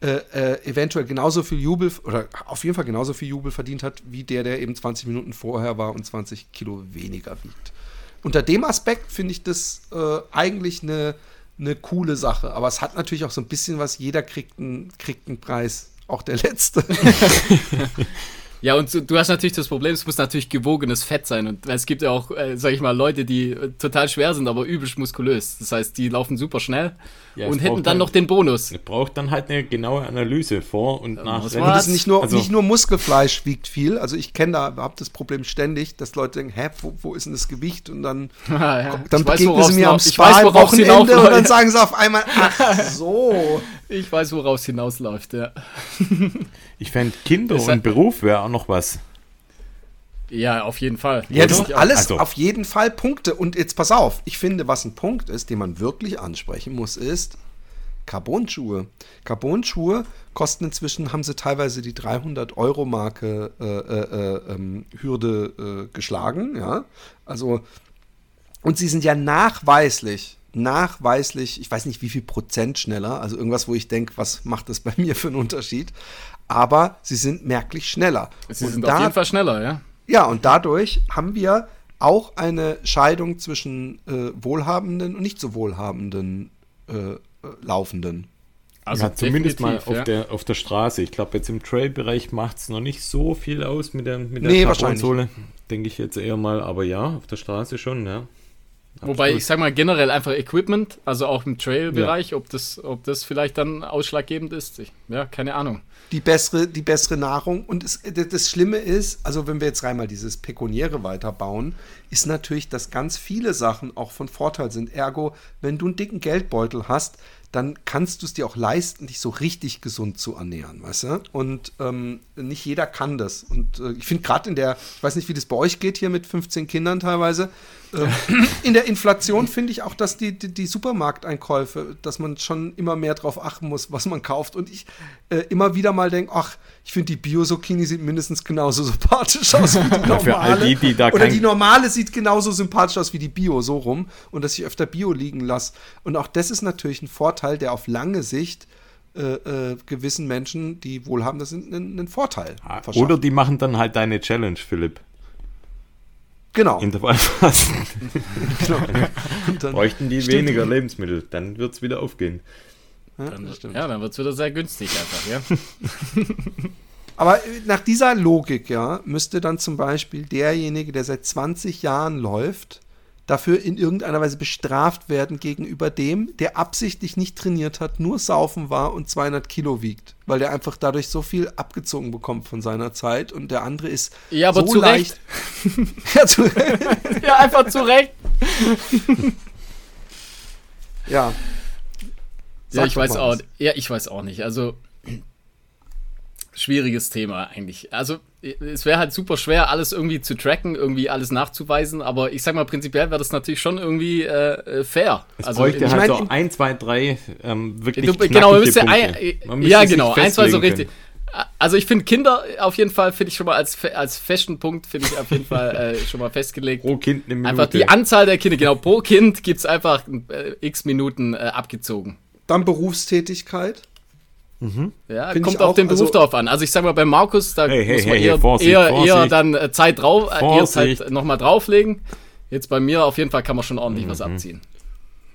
äh, äh, eventuell genauso viel Jubel oder auf jeden Fall genauso viel Jubel verdient hat, wie der, der eben 20 Minuten vorher war und 20 Kilo weniger wiegt. Unter dem Aspekt finde ich das äh, eigentlich eine eine coole Sache. Aber es hat natürlich auch so ein bisschen was, jeder kriegt einen, kriegt einen Preis. Auch der letzte. Ja, und du, hast natürlich das Problem, es muss natürlich gewogenes Fett sein. Und es gibt ja auch, äh, sag ich mal, Leute, die total schwer sind, aber übelst muskulös. Das heißt, die laufen super schnell Ja, und hätten dann halt- noch den Bonus. Braucht dann halt eine genaue Analyse vor und nach. Rennen. man- Und das ist nicht nur, Also- nicht nur Muskelfleisch wiegt viel. Also ich kenne da, habe das Problem ständig, dass Leute denken, hä, wo, wo ist denn das Gewicht? Und dann, Ja, ja. dann begegnen sie es mir am ich weiß, Spa am worauf es Wochenende und dann sagen sie auf einmal, ach so. Ich weiß, worauf es hinausläuft, ja. Ich fände Kinder Das und hat- Beruf wäre auch noch was. Ja, auf jeden Fall. Ja, das sind alles Also- auf jeden Fall Punkte. Und jetzt pass auf, ich finde, was ein Punkt ist, den man wirklich ansprechen muss, ist Carbon-Schuhe. Carbon-Schuhe kosten inzwischen, haben sie teilweise die 300-Euro-Marke äh, äh, äh, ähm, Hürde äh, geschlagen. Ja, also und sie sind ja nachweislich, nachweislich, ich weiß nicht wie viel Prozent schneller, also irgendwas, wo ich denke, was macht das bei mir für einen Unterschied? Aber sie sind merklich schneller. Sie Und sind da- auf jeden Fall schneller, ja. Ja, und dadurch haben wir auch eine Scheidung zwischen äh, wohlhabenden und nicht so wohlhabenden äh, äh, Laufenden. Also ja, zumindest mal auf, ja. der, auf der Straße. Ich glaube, jetzt im Trail-Bereich macht es noch nicht so viel aus mit der, mit der Nee, Carbon-Sohle. Denke ich jetzt eher mal, aber ja, auf der Straße schon, ja. Wobei Absolut. ich sag mal generell einfach Equipment, also auch im Trail-Bereich, ob, das, ob das vielleicht dann ausschlaggebend ist. Ich, ja, keine Ahnung. Die bessere, die bessere Nahrung. Und es, das Schlimme ist, also wenn wir jetzt rein mal dieses Pekuniäre weiterbauen, ist natürlich, dass ganz viele Sachen auch von Vorteil sind. Ergo, wenn du einen dicken Geldbeutel hast, dann kannst du es dir auch leisten, dich so richtig gesund zu ernähren, weißt du? Und ähm, nicht jeder kann das. Und äh, ich finde gerade in der, ich weiß nicht, wie das bei euch geht hier mit 15 Kindern teilweise, ähm, in der Inflation finde ich auch, dass die, die, die Supermarkteinkäufe, dass man schon immer mehr drauf achten muss, was man kauft. Und ich äh, immer wieder mal denke, ach, ich finde die Bio-Zucchini sieht mindestens genauso sympathisch aus wie die Ja, für all normale. die, die Oder die normale sieht genauso sympathisch aus wie die Bio, so rum. Und dass ich öfter Bio liegen lasse. Und auch das ist natürlich ein Vorteil, der auf lange Sicht äh, äh, gewissen Menschen, die wohlhabend sind, einen, einen Vorteil verschafft. Oder die machen dann halt deine Challenge, Philipp. genau. Intervallfasten. genau. Bräuchten die Stimmt. weniger Lebensmittel, dann wird es wieder aufgehen. Ja, Dann, das stimmt. ja, dann wird es wieder sehr günstig einfach, ja. Aber äh, nach dieser Logik, ja, müsste dann zum Beispiel derjenige, der seit 20 Jahren läuft, dafür in irgendeiner Weise bestraft werden gegenüber dem, der absichtlich nicht trainiert hat, nur saufen war und 200 Kilo wiegt, weil der einfach dadurch so viel abgezogen bekommt von seiner Zeit und der andere ist Ja, aber so zu leicht. ja, zu, ja, einfach zu Recht. ja. Ja, ich weiß auch, was. ja, ich weiß auch nicht. Also schwieriges Thema eigentlich. Also es wäre halt super schwer, alles irgendwie zu tracken, irgendwie alles nachzuweisen. Aber ich sag mal, prinzipiell wäre das natürlich schon irgendwie äh, äh, fair. Es also bräuchte ich halt so in- ein, zwei, drei ähm, wirklich Du, genau, man müsste ein, Man müsste ja genau, ein, zwei so richtig. Also ich finde Kinder auf jeden Fall, finde ich schon mal als, als festen Punkt, finde ich auf jeden Fall äh, schon mal festgelegt. Pro Kind eine Minute. Einfach die Anzahl der Kinder, genau, pro Kind gibt es einfach äh, x Minuten äh, abgezogen. Dann Berufstätigkeit. Ja, Find kommt ich auf auch, den Beruf also- drauf an. Also ich sag mal, bei Markus, da Hey, hey, muss man hey, eher, Vorsicht, eher, eher Vorsicht. dann äh, Zeit drauf, äh, eher Vorsicht. Zeit nochmal drauflegen. Jetzt bei mir auf jeden Fall kann man schon ordentlich Mhm. was abziehen.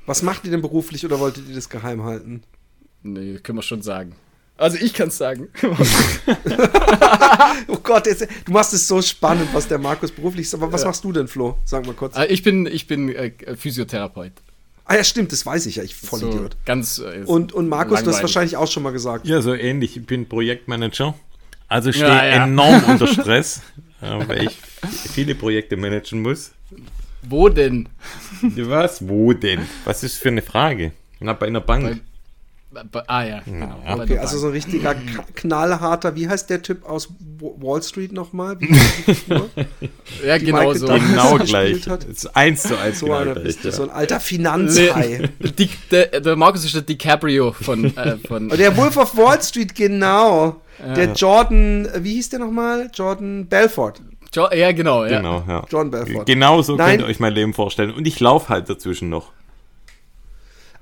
Was macht ihr denn beruflich oder wolltet ihr das geheim halten? Nee, können wir schon sagen. Also ich kann es sagen. Oh Gott, jetzt, du machst es so spannend, was der Markus beruflich ist. Aber was machst du denn, Flo? Sag mal kurz. Äh, ich bin, ich bin äh, Physiotherapeut. Ah ja, stimmt, das weiß ich ja. Ich voll So Idiot. ganz äh, Und, und Markus, du hast langweilig. wahrscheinlich auch schon mal gesagt. Ja, so ähnlich. Ich bin Projektmanager. Also stehe Ja, ja. enorm unter Stress, äh, weil ich viele Projekte managen muss. Wo denn? Was? Wo denn? Was ist für eine Frage? Na, bei einer Bank. Ah ja, genau. Ja, Okay, also so ein richtiger knallharter, wie heißt der Typ aus Wall Street nochmal? Ja, die genau Michael so. Douglas Genau gespielt gleich. ist eins zu eins so, genau einer gleich. bist du, Ja. so ein alter Finanzhai. Der, der Markus ist der DiCaprio von, äh, von Und der Wolf of Wall Street, genau. Der Jordan, wie hieß der nochmal? Jordan Belfort. jo ja, genau, ja. Genau, ja. John Belfort. Genau so Nein. könnt ihr euch mein Leben vorstellen. Und ich laufe halt dazwischen noch.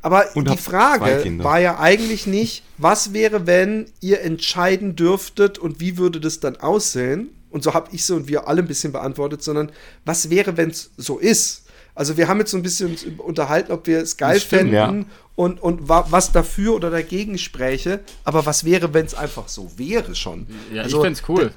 Aber Und die Frage war ja eigentlich nicht, was wäre, wenn ihr entscheiden dürftet und wie würde das dann aussehen? Und so habe ich so und wir alle ein bisschen beantwortet, sondern was wäre, wenn es so ist? Also wir haben jetzt so ein bisschen uns unterhalten, ob wir es geil stimmt, fänden ja. und, und wa was dafür oder dagegen spräche. Aber was wäre, wenn es einfach so wäre schon? Ja, Also, ich find's cool.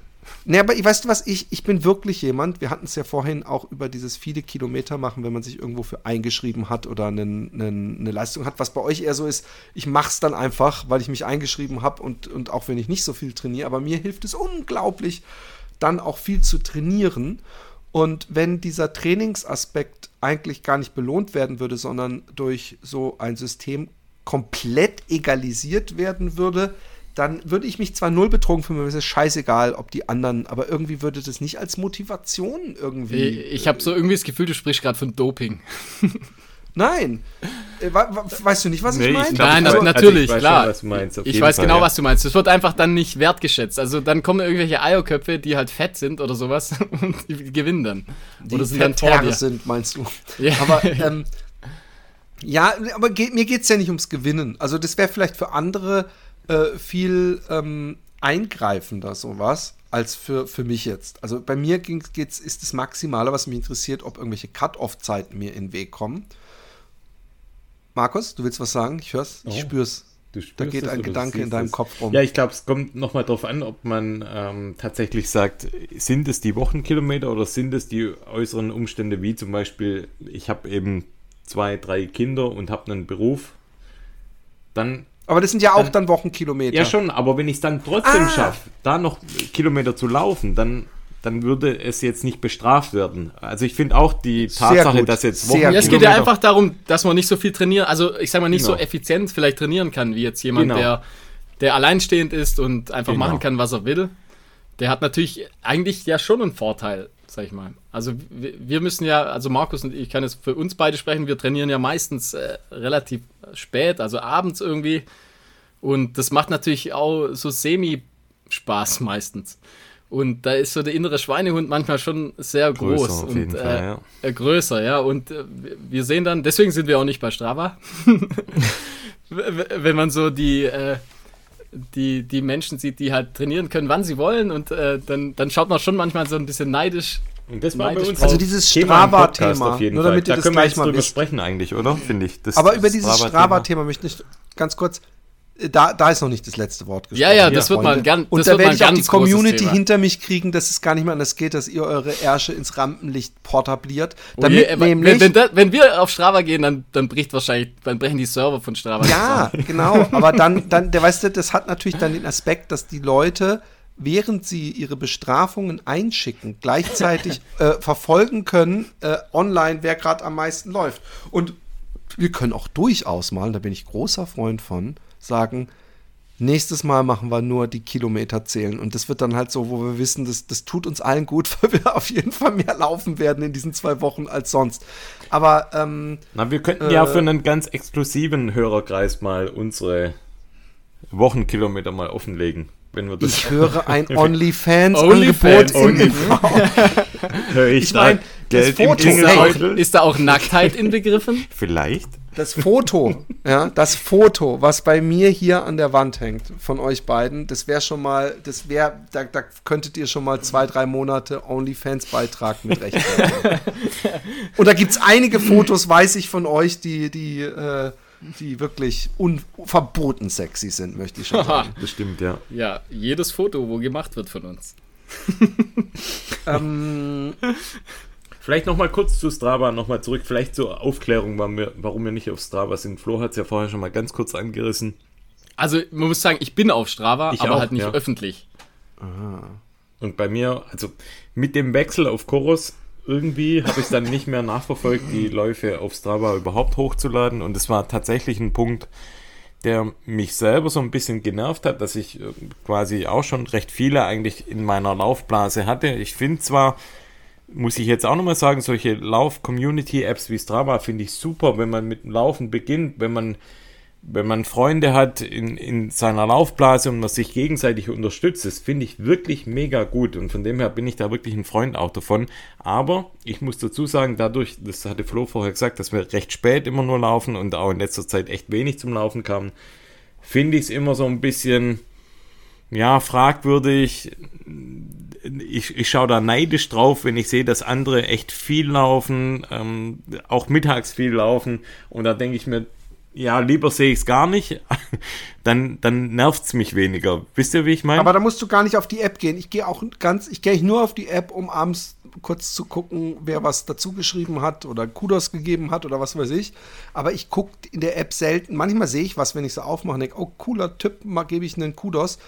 Ne, aber weißt du was, ich, ich bin wirklich jemand, wir hatten es ja vorhin auch über dieses viele Kilometer machen, wenn man sich irgendwo für eingeschrieben hat oder einen, einen, eine Leistung hat, was bei euch eher so ist, ich mache es dann einfach, weil ich mich eingeschrieben habe und, und auch wenn ich nicht so viel trainiere, aber mir hilft es unglaublich, dann auch viel zu trainieren. Und wenn dieser Trainingsaspekt eigentlich gar nicht belohnt werden würde, sondern durch so ein System komplett egalisiert werden würde, dann würde ich mich zwar null betrogen fühlen, mir ist es scheißegal, ob die anderen, aber irgendwie würde das nicht als Motivation irgendwie. Ich habe so irgendwie das Gefühl, du sprichst gerade von Doping. Nein. Äh, we- we- weißt du nicht, was Nee, ich ich meine? Nein, Also, also natürlich, ich weiß klar. schon, was du meinst, auf ich weiß Fall, genau, ja. was du meinst. Es wird einfach dann nicht wertgeschätzt. Also dann kommen irgendwelche Eierköpfe, die halt fett sind oder sowas und die gewinnen dann. oder sind dann dir. sind, meinst du? Ja. Aber ähm, ja, aber geht, mir geht es ja nicht ums Gewinnen. Also das wäre vielleicht für andere äh, viel ähm, eingreifender sowas als für, für mich jetzt. Also bei mir ging's, geht's, ist das Maximale, was mich interessiert, ob irgendwelche Cut-Off-Zeiten mir in den Weg kommen. Markus, du willst was sagen? Ich hör's, ich Oh. spür's. Da geht es ein Gedanke in deinem es. Kopf rum. Ja, ich glaube, es kommt nochmal drauf an, ob man ähm, tatsächlich sagt, sind es die Wochenkilometer oder sind es die äußeren Umstände, wie zum Beispiel, ich habe eben zwei, drei Kinder und habe einen Beruf, dann Aber das sind ja auch Dann- dann Wochenkilometer. Ja, schon, aber wenn ich es dann trotzdem Ah. schaffe, da noch Kilometer zu laufen, dann, dann würde es jetzt nicht bestraft werden. Also ich finde auch die Tatsache, dass jetzt Sehr Ja, es geht ja einfach darum, dass man nicht so viel trainieren, also ich sag mal nicht so Genau. effizient vielleicht trainieren kann, wie jetzt jemand, Genau. der, der alleinstehend ist und einfach Genau. machen kann, was er will. Der hat natürlich eigentlich ja schon einen Vorteil, sag ich mal. Also wir, müssen ja, also Markus und ich kann jetzt für uns beide sprechen, wir trainieren ja meistens äh, relativ spät, also abends irgendwie. Und das macht natürlich auch so semi-Spaß meistens. Und da ist so der innere Schweinehund manchmal schon sehr groß. Größer auf und, jeden äh, Fall, ja. äh, größer, ja. Und äh, wir- sehen dann, deswegen sind wir auch nicht bei Strava. Wenn man so die, äh, die, die Menschen sieht, die halt trainieren können, wann sie wollen, und äh, dann, dann schaut man schon manchmal so ein bisschen neidisch. Und das war bei Neidisch uns Also dieses Strava-Thema, auf jeden nur Fall. damit ihr da das können wir gleich jetzt mal drüber wisst. sprechen eigentlich, oder? Finde ich. Das, Aber das über dieses Strava-Thema. Möchte ich ganz kurz, da, da ist noch nicht das letzte Wort Ja, ja, liebe das wird mal Freunde. ganz- Und das da werde mal ich auch die Community hinter mich kriegen, dass es gar nicht mehr anders geht, dass ihr eure Ärsche ins Rampenlicht portabliert. Oh Damit je, äh, nämlich, wenn, wenn, da, wenn wir auf Strava gehen, dann, dann bricht wahrscheinlich, dann brechen die Server von Strava. ja, genau, aber dann, dann, der weißt du, das hat natürlich dann den Aspekt, dass die Leute während sie ihre Bestrafungen einschicken, gleichzeitig äh, verfolgen können äh, online, wer gerade am meisten läuft. Und wir können auch durchaus mal, da bin ich großer Freund von, sagen, nächstes Mal machen wir nur die Kilometer zählen. Und das wird dann halt so, wo wir wissen, das, das tut uns allen gut, weil wir auf jeden Fall mehr laufen werden in diesen zwei Wochen als sonst. Aber ähm, Na, wir könnten ja Äh, für einen ganz exklusiven Hörerkreis mal unsere Wochenkilometer mal offenlegen. Wenn wir das ich höre ein OnlyFans-Angebot OnlyFans, im höre ich, ich mein, da Geld das Foto- im Ist da, auch, ist da auch Nacktheit inbegriffen? Vielleicht. Das Foto, ja, das Foto, was bei mir hier an der Wand hängt von euch beiden, das wäre schon mal, das wäre, da, da könntet ihr schon mal zwei, drei Monate OnlyFans-Beitrag mit rechtfertigen. Und da gibt es einige Fotos, weiß ich von euch, die, die, äh, die wirklich un verboten sexy sind, möchte ich schon sagen. Das stimmt, ja. Ja, jedes Foto, wo gemacht wird von uns. ähm, Vielleicht nochmal kurz zu Strava, nochmal zurück. Vielleicht zur Aufklärung, warum wir, warum wir nicht auf Strava sind. Flo hat es ja vorher schon mal ganz kurz angerissen. Also, man muss sagen, ich bin auf Strava, Ich aber auch, halt nicht ja. öffentlich. Und bei mir, also mit dem Wechsel auf Chorus, irgendwie habe ich es dann nicht mehr nachverfolgt, die Läufe auf Strava überhaupt hochzuladen. Und es war tatsächlich ein Punkt, der mich selber so ein bisschen genervt hat, dass ich äh, quasi auch schon recht viele eigentlich in meiner Laufblase hatte. Ich finde zwar, muss ich jetzt auch nochmal sagen, solche Lauf-Community-Apps wie Strava finde ich super, wenn man mit dem Laufen beginnt, wenn man wenn man Freunde hat in, in seiner Laufblase und man sich gegenseitig unterstützt, das finde ich wirklich mega gut und von dem her bin ich da wirklich ein Freund auch davon. Aber ich muss dazu sagen, dadurch, das hatte Flo vorher gesagt, dass wir recht spät immer nur laufen und auch in letzter Zeit echt wenig zum Laufen kamen, finde ich es immer so ein bisschen, ja, fragwürdig. Ich, ich schaue da neidisch drauf, wenn ich sehe, dass andere echt viel laufen, ähm, auch mittags viel laufen und da denke ich mir, ja, lieber sehe ich es gar nicht, dann, dann nervt es mich weniger. Wisst ihr, wie ich meine? Aber da musst du gar nicht auf die App gehen. Ich gehe auch ganz, ich gehe nur auf die App, um abends kurz zu gucken, wer was dazu geschrieben hat oder Kudos gegeben hat oder was weiß ich. Aber ich gucke in der App selten. Manchmal sehe ich was, wenn ich sie aufmache und denke, oh, cooler Typ, mal gebe ich einen Kudos.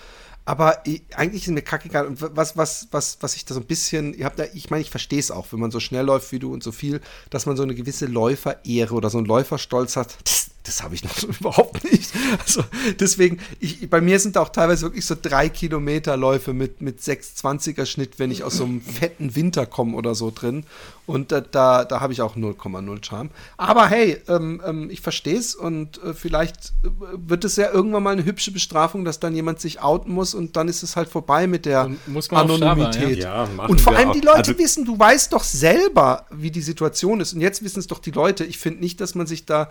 Aber ich, eigentlich ist mir kackegal. Und was, was, was, was ich da so ein bisschen, ihr habt da, ich meine, ich verstehe es auch, wenn man so schnell läuft wie du und so viel, dass man so eine gewisse Läuferehre oder so einen Läuferstolz hat. Das, das habe ich noch überhaupt nicht. Also deswegen, ich, bei mir sind auch teilweise wirklich so drei Kilometer Läufe mit, mit 620er Schnitt, wenn ich aus so einem fetten Winter komme oder so drin. Und da, da, da habe ich auch 0,0 Charme. Aber hey, ähm, ähm, ich verstehe es und äh, vielleicht äh, wird es ja irgendwann mal eine hübsche Bestrafung, dass dann jemand sich outen muss und dann ist es halt vorbei mit der Anonymität. ja. Ja, und vor allem die Leute also, wissen, du weißt doch selber, wie die Situation ist. Und jetzt wissen es doch die Leute. Ich finde nicht, dass man sich da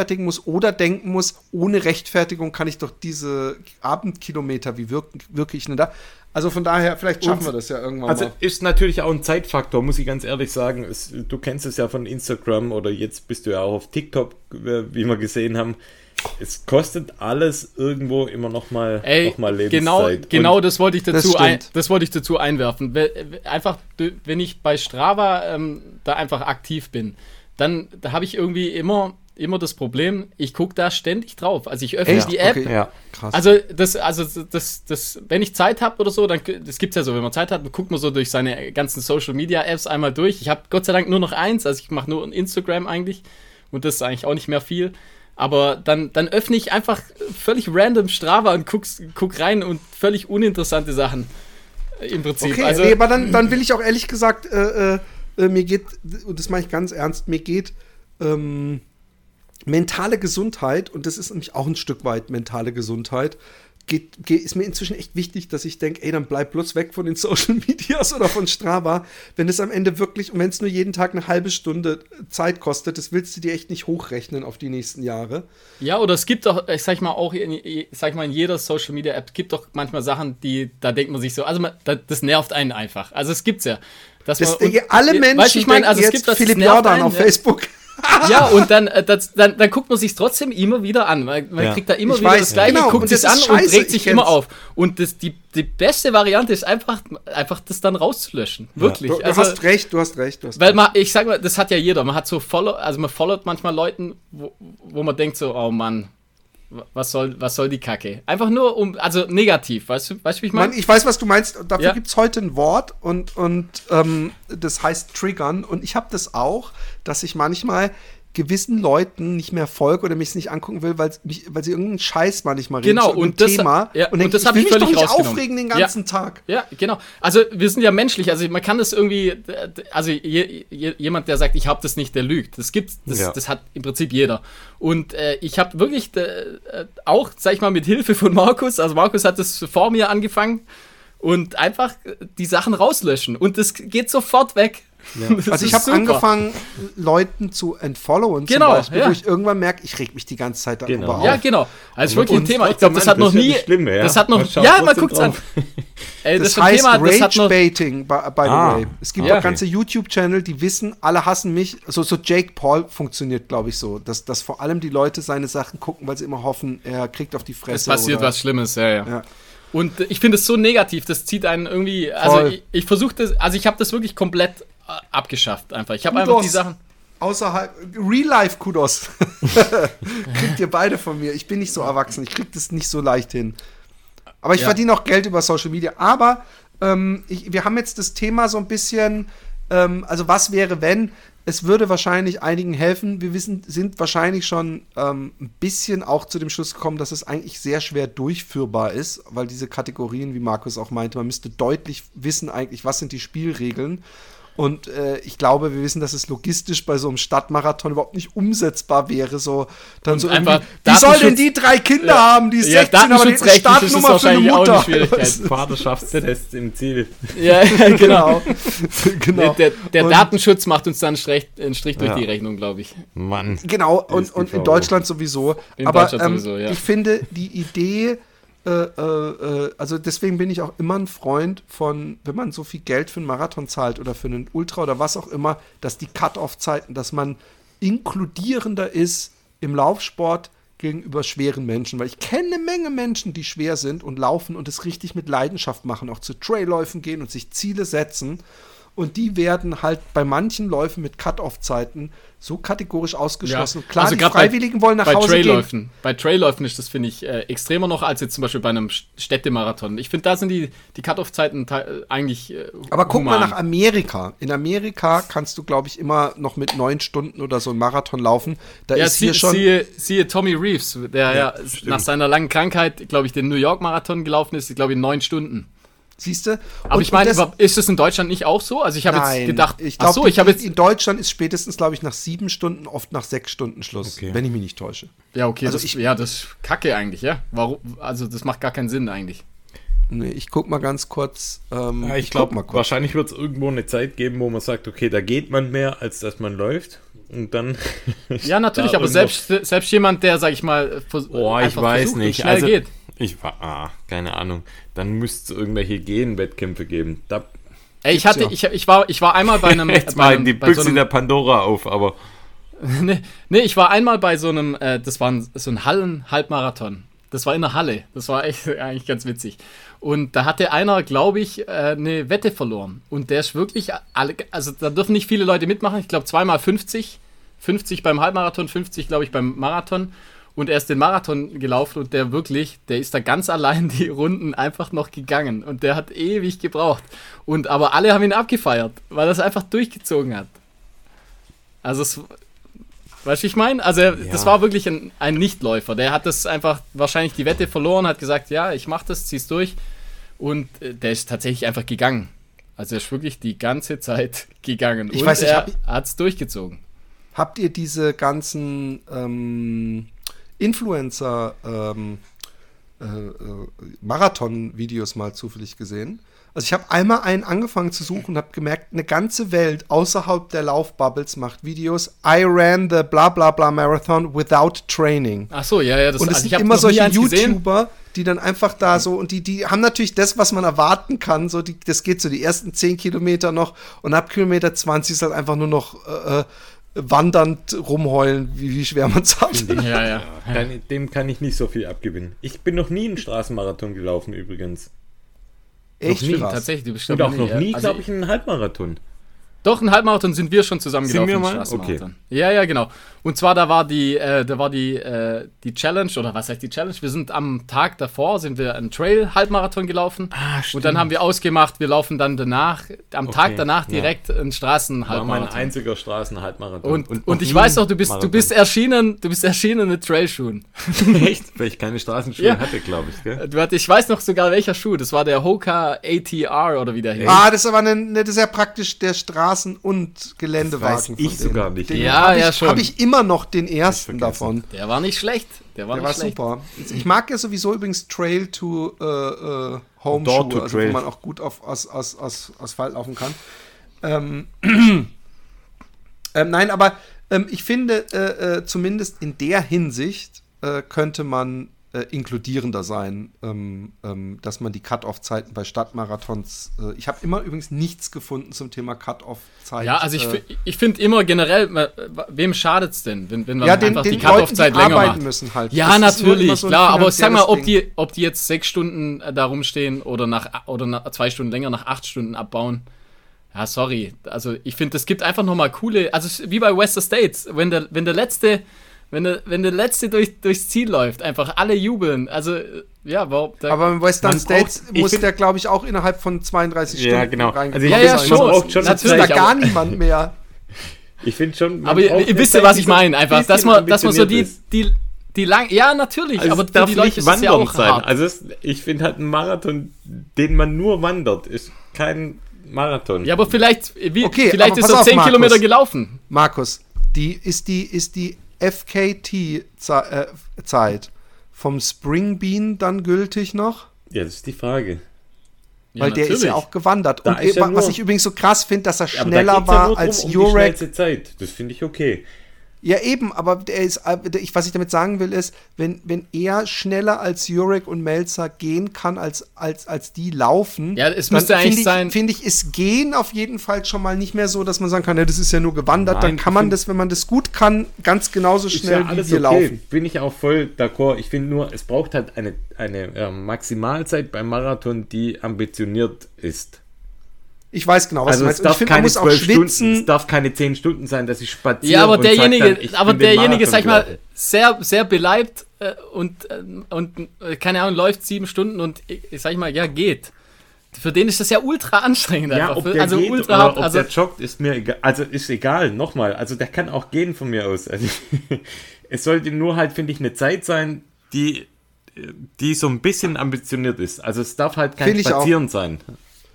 rechtfertigen muss oder denken muss, ohne Rechtfertigung kann ich doch diese Abendkilometer, wie wirke wirk ich denn da? Also von daher, vielleicht schaffen Und, wir das ja irgendwann also mal. Also ist natürlich auch ein Zeitfaktor, muss ich ganz ehrlich sagen. Es, du kennst es ja von Instagram oder jetzt bist du ja auch auf TikTok, wie wir gesehen haben. Es kostet alles irgendwo immer noch mal, Ey, noch mal Lebenszeit. Genau, genau das wollte ich dazu, das, ein, das wollte ich dazu einwerfen. Einfach, wenn ich bei Strava ähm, da einfach aktiv bin, dann da habe ich irgendwie immer immer das Problem, ich gucke da ständig drauf. Also ich öffne Echt? die App. Okay. Ja, krass. Also das, also das, das, wenn ich Zeit habe oder so, dann das gibt's ja so, wenn man Zeit hat, guckt man so durch seine ganzen Social Media Apps einmal durch. Ich habe Gott sei Dank nur noch eins, also ich mache nur Instagram eigentlich und das ist eigentlich auch nicht mehr viel. Aber dann, dann öffne ich einfach völlig random Strava und guck, guck rein und völlig uninteressante Sachen äh, im Prinzip. Okay, also, nee, aber dann, dann will ich auch ehrlich gesagt, äh, äh, mir geht, und das mache ich ganz ernst, mir geht ähm, mentale Gesundheit, und das ist nämlich auch ein Stück weit mentale Gesundheit, geht, geht, ist mir inzwischen echt wichtig, dass ich denke, ey, dann bleib bloß weg von den Social Medias oder von Strava. Wenn es am Ende wirklich, und wenn es nur jeden Tag eine halbe Stunde Zeit kostet, das willst du dir echt nicht hochrechnen auf die nächsten Jahre. Ja, oder es gibt doch, ich sag mal auch, in, sag mal, in jeder Social Media App gibt doch manchmal Sachen, die, da denkt man sich so, also man, das nervt einen einfach. Also es gibt's ja. Dass das, man, alle Menschen weißt, ich mein, also es gibt Philipp Jordan auf Facebook ja, und dann, äh, das, dann, dann guckt man sich trotzdem immer wieder an. Man, man ja. kriegt da immer ich wieder weiß, das Gleiche, genau, guckt es an scheiße, und regt sich immer auf. Und das, die, die beste Variante ist einfach, einfach das dann rauszulöschen. Wirklich. Ja. Du, du also, hast recht, du hast recht. Du hast weil man, ich sag mal, das hat ja jeder. Man hat so follow, also man followt manchmal Leuten, wo, wo man denkt so, oh Mann, was soll, was soll die Kacke? Einfach nur um, also negativ, weißt du, weißt du, wie ich meine? Ich weiß, was du meinst. Dafür ja. gibt es heute ein Wort und, und ähm, das heißt Triggern. Und ich habe das auch, dass ich manchmal gewissen Leuten nicht mehr folge oder mich nicht angucken will, weil, mich, weil sie irgendeinen Scheiß mal nicht mal reden genau, und das, Thema. Ja, und, und das habe ich, ich völlig mich aufregen den ganzen ja, Tag. Ja, genau. Also wir sind ja menschlich. Also man kann das irgendwie, also je, je, jemand, der sagt, ich habe das nicht, der lügt. Das gibt, das, ja. das hat im Prinzip jeder. Und äh, ich habe wirklich äh, auch, sag ich mal, mit Hilfe von Markus, also Markus hat das vor mir angefangen und einfach die Sachen rauslöschen und das geht sofort weg. Ja. Also ich habe angefangen, Leuten zu entfollowen, genau, zum Beispiel, ja. wo ich irgendwann merke, ich reg mich die ganze Zeit darüber genau. auf. Ja, genau. Also wirklich ein Thema. Ich glaube, das hat noch nie. Schlimm, ja. Das hat noch. Ja, man guckt's an. Ey, das, das heißt Rage-Baiting, by, by ah. the way. Es gibt ja. auch ganze YouTube-Channel, die wissen, alle hassen mich. So, so Jake Paul funktioniert, glaube ich, so. Dass, dass vor allem die Leute seine Sachen gucken, weil sie immer hoffen, er kriegt auf die Fresse. Es passiert oder, was Schlimmes, ja, ja. Und ich finde es so negativ, das zieht einen irgendwie. Also Voll. ich, ich versuche das, also ich habe das wirklich komplett abgeschafft einfach. Ich habe einfach die Sachen. Außerhalb, Real-Life-Kudos. Kriegt ihr beide von mir. Ich bin nicht so erwachsen. Ich krieg das nicht so leicht hin. Aber ich ja. verdiene auch Geld über Social Media. Aber ähm, ich, wir haben jetzt das Thema so ein bisschen ähm, also was wäre, wenn? Es würde wahrscheinlich einigen helfen. Wir wissen, sind wahrscheinlich schon ähm, ein bisschen auch zu dem Schluss gekommen, dass es eigentlich sehr schwer durchführbar ist, weil diese Kategorien, wie Markus auch meinte, man müsste deutlich wissen eigentlich, was sind die Spielregeln. Und äh, ich glaube, wir wissen, dass es logistisch bei so einem Stadtmarathon überhaupt nicht umsetzbar wäre. So, dann so einfach wie soll denn die drei Kinder ja. haben, die 16, ja, aber die Startnummer für eine Mutter? Vaterschaftstest im Ziel. Ja, genau. genau. Der, der Datenschutz macht uns dann einen Strich durch ja. die Rechnung, glaube ich. Mann. Genau, und, und in Deutschland sowieso. In aber Deutschland ähm, sowieso, ja. ich finde, die Idee äh, äh, äh, also deswegen bin ich auch immer ein Freund von, wenn man so viel Geld für einen Marathon zahlt oder für einen Ultra oder was auch immer, dass die Cut-off-Zeiten, dass man inkludierender ist im Laufsport gegenüber schweren Menschen, weil ich kenne eine Menge Menschen, die schwer sind und laufen und es richtig mit Leidenschaft machen, auch zu Trailläufen gehen und sich Ziele setzen und die werden halt bei manchen Läufen mit Cut-Off-Zeiten so kategorisch ausgeschlossen. Ja. Klar, also die Freiwilligen bei, wollen nach bei Hause Trailläufen, gehen. Bei Trailläufen ist das, finde ich, äh, extremer noch als jetzt zum Beispiel bei einem Städtemarathon. Ich finde, da sind die, die Cut-Off-Zeiten eigentlich äh, Aber guck human. mal nach Amerika. In Amerika kannst du, glaube ich, immer noch mit neun Stunden oder so einen Marathon laufen. Da ja, ist sie, hier schon... Siehe, siehe Tommy Reeves, der ja, ja nach seiner langen Krankheit, glaube ich, den New York-Marathon gelaufen ist, glaube ich, in neun Stunden. Siehst du? Aber ich meine, ist es in Deutschland nicht auch so? Also ich habe jetzt gedacht, ich glaube, so, ich jetzt in Deutschland ist spätestens, glaube ich, nach sieben Stunden, oft nach sechs Stunden Schluss, okay. wenn ich mich nicht täusche. Ja, okay, also das, ich, ja, das ist Kacke eigentlich, ja. Warum? Also das macht gar keinen Sinn eigentlich. Nee, ich guck mal ganz kurz. Ähm, ja, ich, ich glaube, wahrscheinlich wird es irgendwo eine Zeit geben, wo man sagt, okay, da geht man mehr, als dass man läuft. Und dann. ja, natürlich, aber selbst, selbst jemand, der, sag ich mal, oh, ich weiß nicht. Also, geht. Ich war, ah, keine Ahnung. Dann müsste es irgendwelche Gen-Wettkämpfe geben. Da Ey, ich hatte, ja. ich, ich, war, ich war einmal bei einem. Jetzt bei einem, die Büchse so einem, der Pandora auf, aber. nee, nee, ich war einmal bei so einem, äh, das war ein, so ein Hallen-Halbmarathon. Das war in der Halle. Das war echt eigentlich ganz witzig. Und da hatte einer, glaube ich, äh, eine Wette verloren. Und der ist wirklich, alle, also da dürfen nicht viele Leute mitmachen. Ich glaube zweimal 50. 50 beim Halbmarathon, 50, glaube ich, beim Marathon und er ist den Marathon gelaufen und der wirklich, der ist da ganz allein die Runden einfach noch gegangen und der hat ewig gebraucht. Und aber alle haben ihn abgefeiert, weil er es einfach durchgezogen hat. Also es, weißt du, ich meine? Also ja. das war wirklich ein, ein Nichtläufer. Der hat das einfach wahrscheinlich die Wette verloren, hat gesagt, ja, ich mach das, zieh's durch und äh, der ist tatsächlich einfach gegangen. Also er ist wirklich die ganze Zeit gegangen ich und weiß, er hat es durchgezogen. Habt ihr diese ganzen ähm Influencer ähm, äh, äh, Marathon-Videos mal zufällig gesehen. Also ich habe einmal einen angefangen zu suchen und habe gemerkt, eine ganze Welt außerhalb der Laufbubbles macht Videos. I ran the bla bla bla Marathon without training. Ach so, ja, ja. Das, und es also sind immer solche YouTuber, gesehen. die dann einfach da so und die, die haben natürlich das, was man erwarten kann. So, die, das geht so die ersten 10 Kilometer noch und ab Kilometer 20 ist halt einfach nur noch äh, äh wandernd rumheulen, wie, wie schwer man es hat. Ja, ja. Kann, dem kann ich nicht so viel abgewinnen. Ich bin noch nie einen Straßenmarathon gelaufen übrigens. Echt? Noch nie. Tatsächlich, du bist Und auch noch nie, also glaube ich, einen Halbmarathon. Doch, einen Halbmarathon sind wir schon zusammen sind gelaufen. Wir mal? Okay. Ja, ja, genau. Und zwar, da war die, äh, da war die, äh, die Challenge, oder was heißt die Challenge? Wir sind am Tag davor, sind wir einen Trail-Halbmarathon gelaufen. Ah, stimmt. Und dann haben wir ausgemacht, wir laufen dann danach, am okay. Tag danach direkt ja. einen Straßen-Halbmarathon. War mein einziger Straßen-Halbmarathon. Und, und, und ich weiß noch, du bist, du bist erschienen, du bist erschienen mit Trailschuhen. Echt? Weil ich keine Straßenschuhe ja. hatte, glaube ich, gell? Du, ich weiß noch sogar welcher Schuh. Das war der Hoka ATR oder wie der hieß. Ah, das ist aber eine, das ist ja praktisch der Straßen- und Geländewagen. Das weiß ich sogar nicht. Den ja, ja, schon. Habe ich immer noch den ersten davon. Der war nicht schlecht. Der war, der war super. Ich mag ja sowieso übrigens Trail to äh, äh, Home Door Schuhe, also, wo man auch gut auf As As As Asphalt laufen kann. Ähm, ähm, nein, aber ähm, ich finde, äh, äh, zumindest in der Hinsicht äh, könnte man äh, inkludierender sein, ähm, ähm, dass man die Cut-Off-Zeiten bei Stadtmarathons. Äh, ich habe immer übrigens nichts gefunden zum Thema Cut-Off-Zeit. Ja, also ich, äh, ich finde immer generell, wem schadet es denn, wenn, wenn man ja, den, einfach den die Cut-Off-Zeit länger macht? müssen halt. Ja, das natürlich, so klar, aber sag mal, ob die, ob die jetzt sechs Stunden äh, da rumstehen oder nach oder nach zwei Stunden länger nach acht Stunden abbauen. Ja, sorry. Also ich finde, es gibt einfach nochmal coole, also wie bei Wester States, wenn der, wenn der letzte wenn der, wenn der Letzte durch, durchs Ziel läuft, einfach alle jubeln. Also Ja, warum? Da, Aber im Western Man States braucht- muss der, glaube ich, auch innerhalb von 32 Ja, Stunden genau. Also ich- Ja, ja, schon. Braucht schon ist da natürlich, gar niemand mehr. Ich finde schon. aber ihr, wisst ja, was ich meine, einfach, ein dass man, dass man so die, die, die lang, ja, natürlich, Also aber es für darf die Leute nicht ist es ja wandern auch sein. hart. Also es, ich finde halt ein Marathon, den man nur wandert, ist kein Marathon. ja, aber vielleicht, wie, Okay, vielleicht aber ist er auf, 10 Markus. Kilometer gelaufen. Markus, die ist die, ist die FKT-Zeit vom Spring Bean dann gültig noch? Ja, das ist die Frage. Ja, Weil der ist ja natürlich. auch gewandert. Da Und ist ja was nur- ich übrigens so krass finde, dass er schneller ja war als um die Jurek. Zeit. Das finde ich okay. Ja, eben, aber der ist, äh, ich, was ich damit sagen will, ist, wenn, wenn er schneller als Jurek und Melzer gehen kann, als, als, als die laufen, Ja, es dann müsste eigentlich finde ich, sein- Finde ich, ist Gehen auf jeden Fall schon mal nicht mehr so, dass man sagen kann, ja, das ist ja nur gewandert. Nein, dann kann man das, wenn man das gut kann, ganz genauso schnell ja alles wie wir okay. laufen. Bin ich auch voll d'accord. Ich finde nur, es braucht halt eine, eine äh, Maximalzeit beim Marathon, die ambitioniert ist. Ich weiß genau, was Also du es meinst. Ich darf finde, man keine muss auch zwölf Stunden, es darf keine zehn Stunden sein, dass ich spaziere. Ja, aber und sag derjenige, dann, ich aber derjenige, sag ich mal, sehr, sehr beleibt äh, und, äh, und äh, keine Ahnung, läuft sieben Stunden und ich, ich sag ich mal, ja, geht. Für den ist das ja ultra anstrengend Ja, einfach. ob der also geht ultra oder hart. ob Also, der joggt, ist mir egal. Also ist egal, nochmal. Also der kann auch gehen von mir aus. Also, es sollte nur halt, finde ich, eine Zeit sein, die, die so ein bisschen ambitioniert ist. Also es darf halt kein Finde ich auch. Spazieren sein.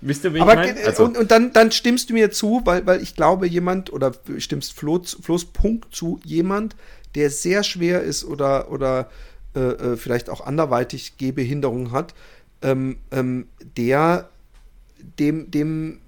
Wisst ihr, wie Aber ich meine? Also, und, und dann, dann stimmst du mir zu, weil, weil ich glaube, jemand, oder stimmst Flo, zu- Flo's Punkt zu, jemand, der sehr schwer ist oder, oder äh, äh, vielleicht auch anderweitig Gehbehinderung hat, ähm, ähm, der dem, dem,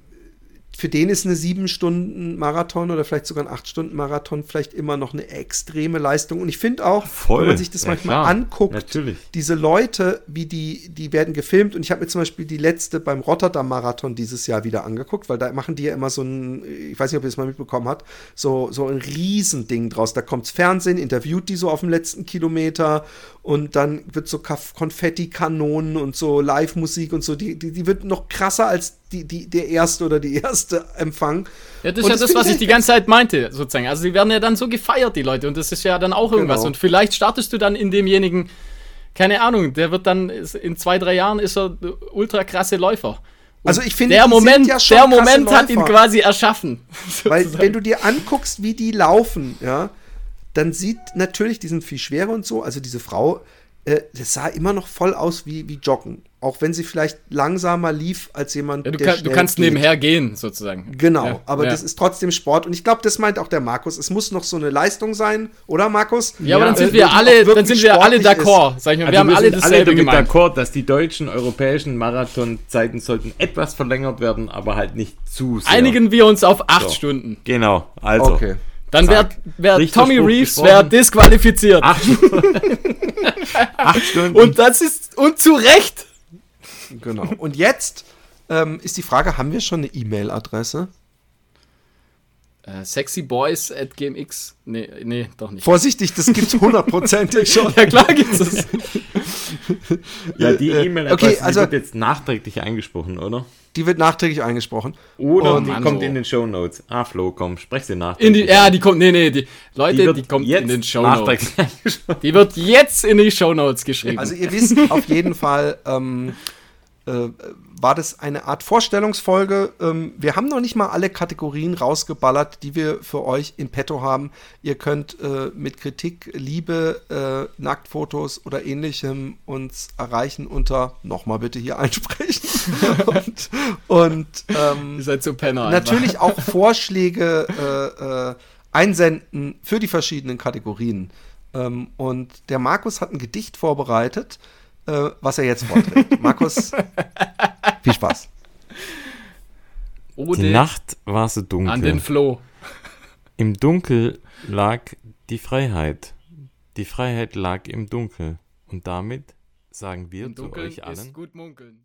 für den ist eine sieben Stunden Marathon oder vielleicht sogar ein acht Stunden Marathon vielleicht immer noch eine extreme Leistung. Und ich finde auch, Voll. wenn man sich das Ja, manchmal klar. anguckt, Natürlich. diese Leute, wie die, die werden gefilmt und ich habe mir zum Beispiel die letzte beim Rotterdam-Marathon dieses Jahr wieder angeguckt, weil da machen die ja immer so ein, ich weiß nicht, ob ihr das mal mitbekommen habt, so, so ein Riesending draus. Da kommt's Fernsehen, interviewt die so auf dem letzten Kilometer und dann wird so Konfetti-Kanonen und so Live-Musik und so, die, die, die wird noch krasser als die, die, der erste oder die erste Empfang. ja, das ist Und ja das, finde was ich die ganze Zeit meinte, sozusagen. Also die werden ja dann so gefeiert, die Leute. Und das ist ja dann auch irgendwas. Genau. Und vielleicht startest du dann in demjenigen, keine Ahnung, der wird dann, in zwei, drei Jahren ist er ultra krasse Läufer. Und Also ich finde, der Moment, ja der Moment hat ihn quasi erschaffen. Weil wenn du dir anguckst, wie die laufen, ja, dann sieht natürlich, die sind viel schwerer und so, also diese Frau, äh, das sah immer noch voll aus wie, wie Joggen. Auch wenn sie vielleicht langsamer lief als jemand, ja, du, der kann, du kannst geht. nebenher gehen, sozusagen. Genau, Ja, aber ja. das ist trotzdem Sport und ich glaube, das meint auch der Markus. Es muss noch so eine Leistung sein, oder Markus? Ja, aber dann Ja, sind äh, wir alle, dann sind wir alle d'accord, sag ich mal. Also wir haben alle dasselbe damit gemeint. d'accord, dass die deutschen europäischen Marathonzeiten sollten etwas verlängert werden, aber halt nicht zu sehr. Einigen wir uns auf acht So. Stunden. Genau, also. Okay. Dann wäre wär Tommy Reeves wär disqualifiziert. Acht, acht Stunden. Und das ist, und zu Recht. Genau. Und jetzt ähm, ist die Frage, haben wir schon eine E-Mail-Adresse? Äh, sexyboys at gmx. Nee, nee, doch nicht. Vorsichtig, das gibt's hundertprozentig schon. ja, klar gibt's das. ja, die äh, E-Mail-Adresse okay, die also- wird jetzt nachträglich eingesprochen, oder? Die wird nachträglich eingesprochen. Oder Und- die Mann, kommt so. in den Show Notes. Ah, Flo, komm, sprech sie nach. In die, ja, die kommt, nee, nee, die, Leute, die, kommt jetzt in den Show Notes. Die wird jetzt in die Show Notes geschrieben. Also ihr wisst auf jeden Fall, ähm, äh, war das eine Art Vorstellungsfolge. Ähm, wir haben noch nicht mal alle Kategorien rausgeballert, die wir für euch in petto haben. Ihr könnt äh, mit Kritik, Liebe, äh, Nacktfotos oder ähnlichem uns erreichen unter, nochmal bitte hier einsprechen. und und ähm, Ihr seid so Penner. natürlich auch Vorschläge äh, äh, einsenden für die verschiedenen Kategorien. Ähm, und der Markus hat ein Gedicht vorbereitet, äh, was er jetzt vorträgt. Markus, viel Spaß. Ode Die Nacht war so dunkel. an den Flo. Im Dunkel lag die Freiheit. Die Freiheit lag im Dunkel. Und damit sagen wir Im zu Dunkeln euch allen. ist gut munkeln.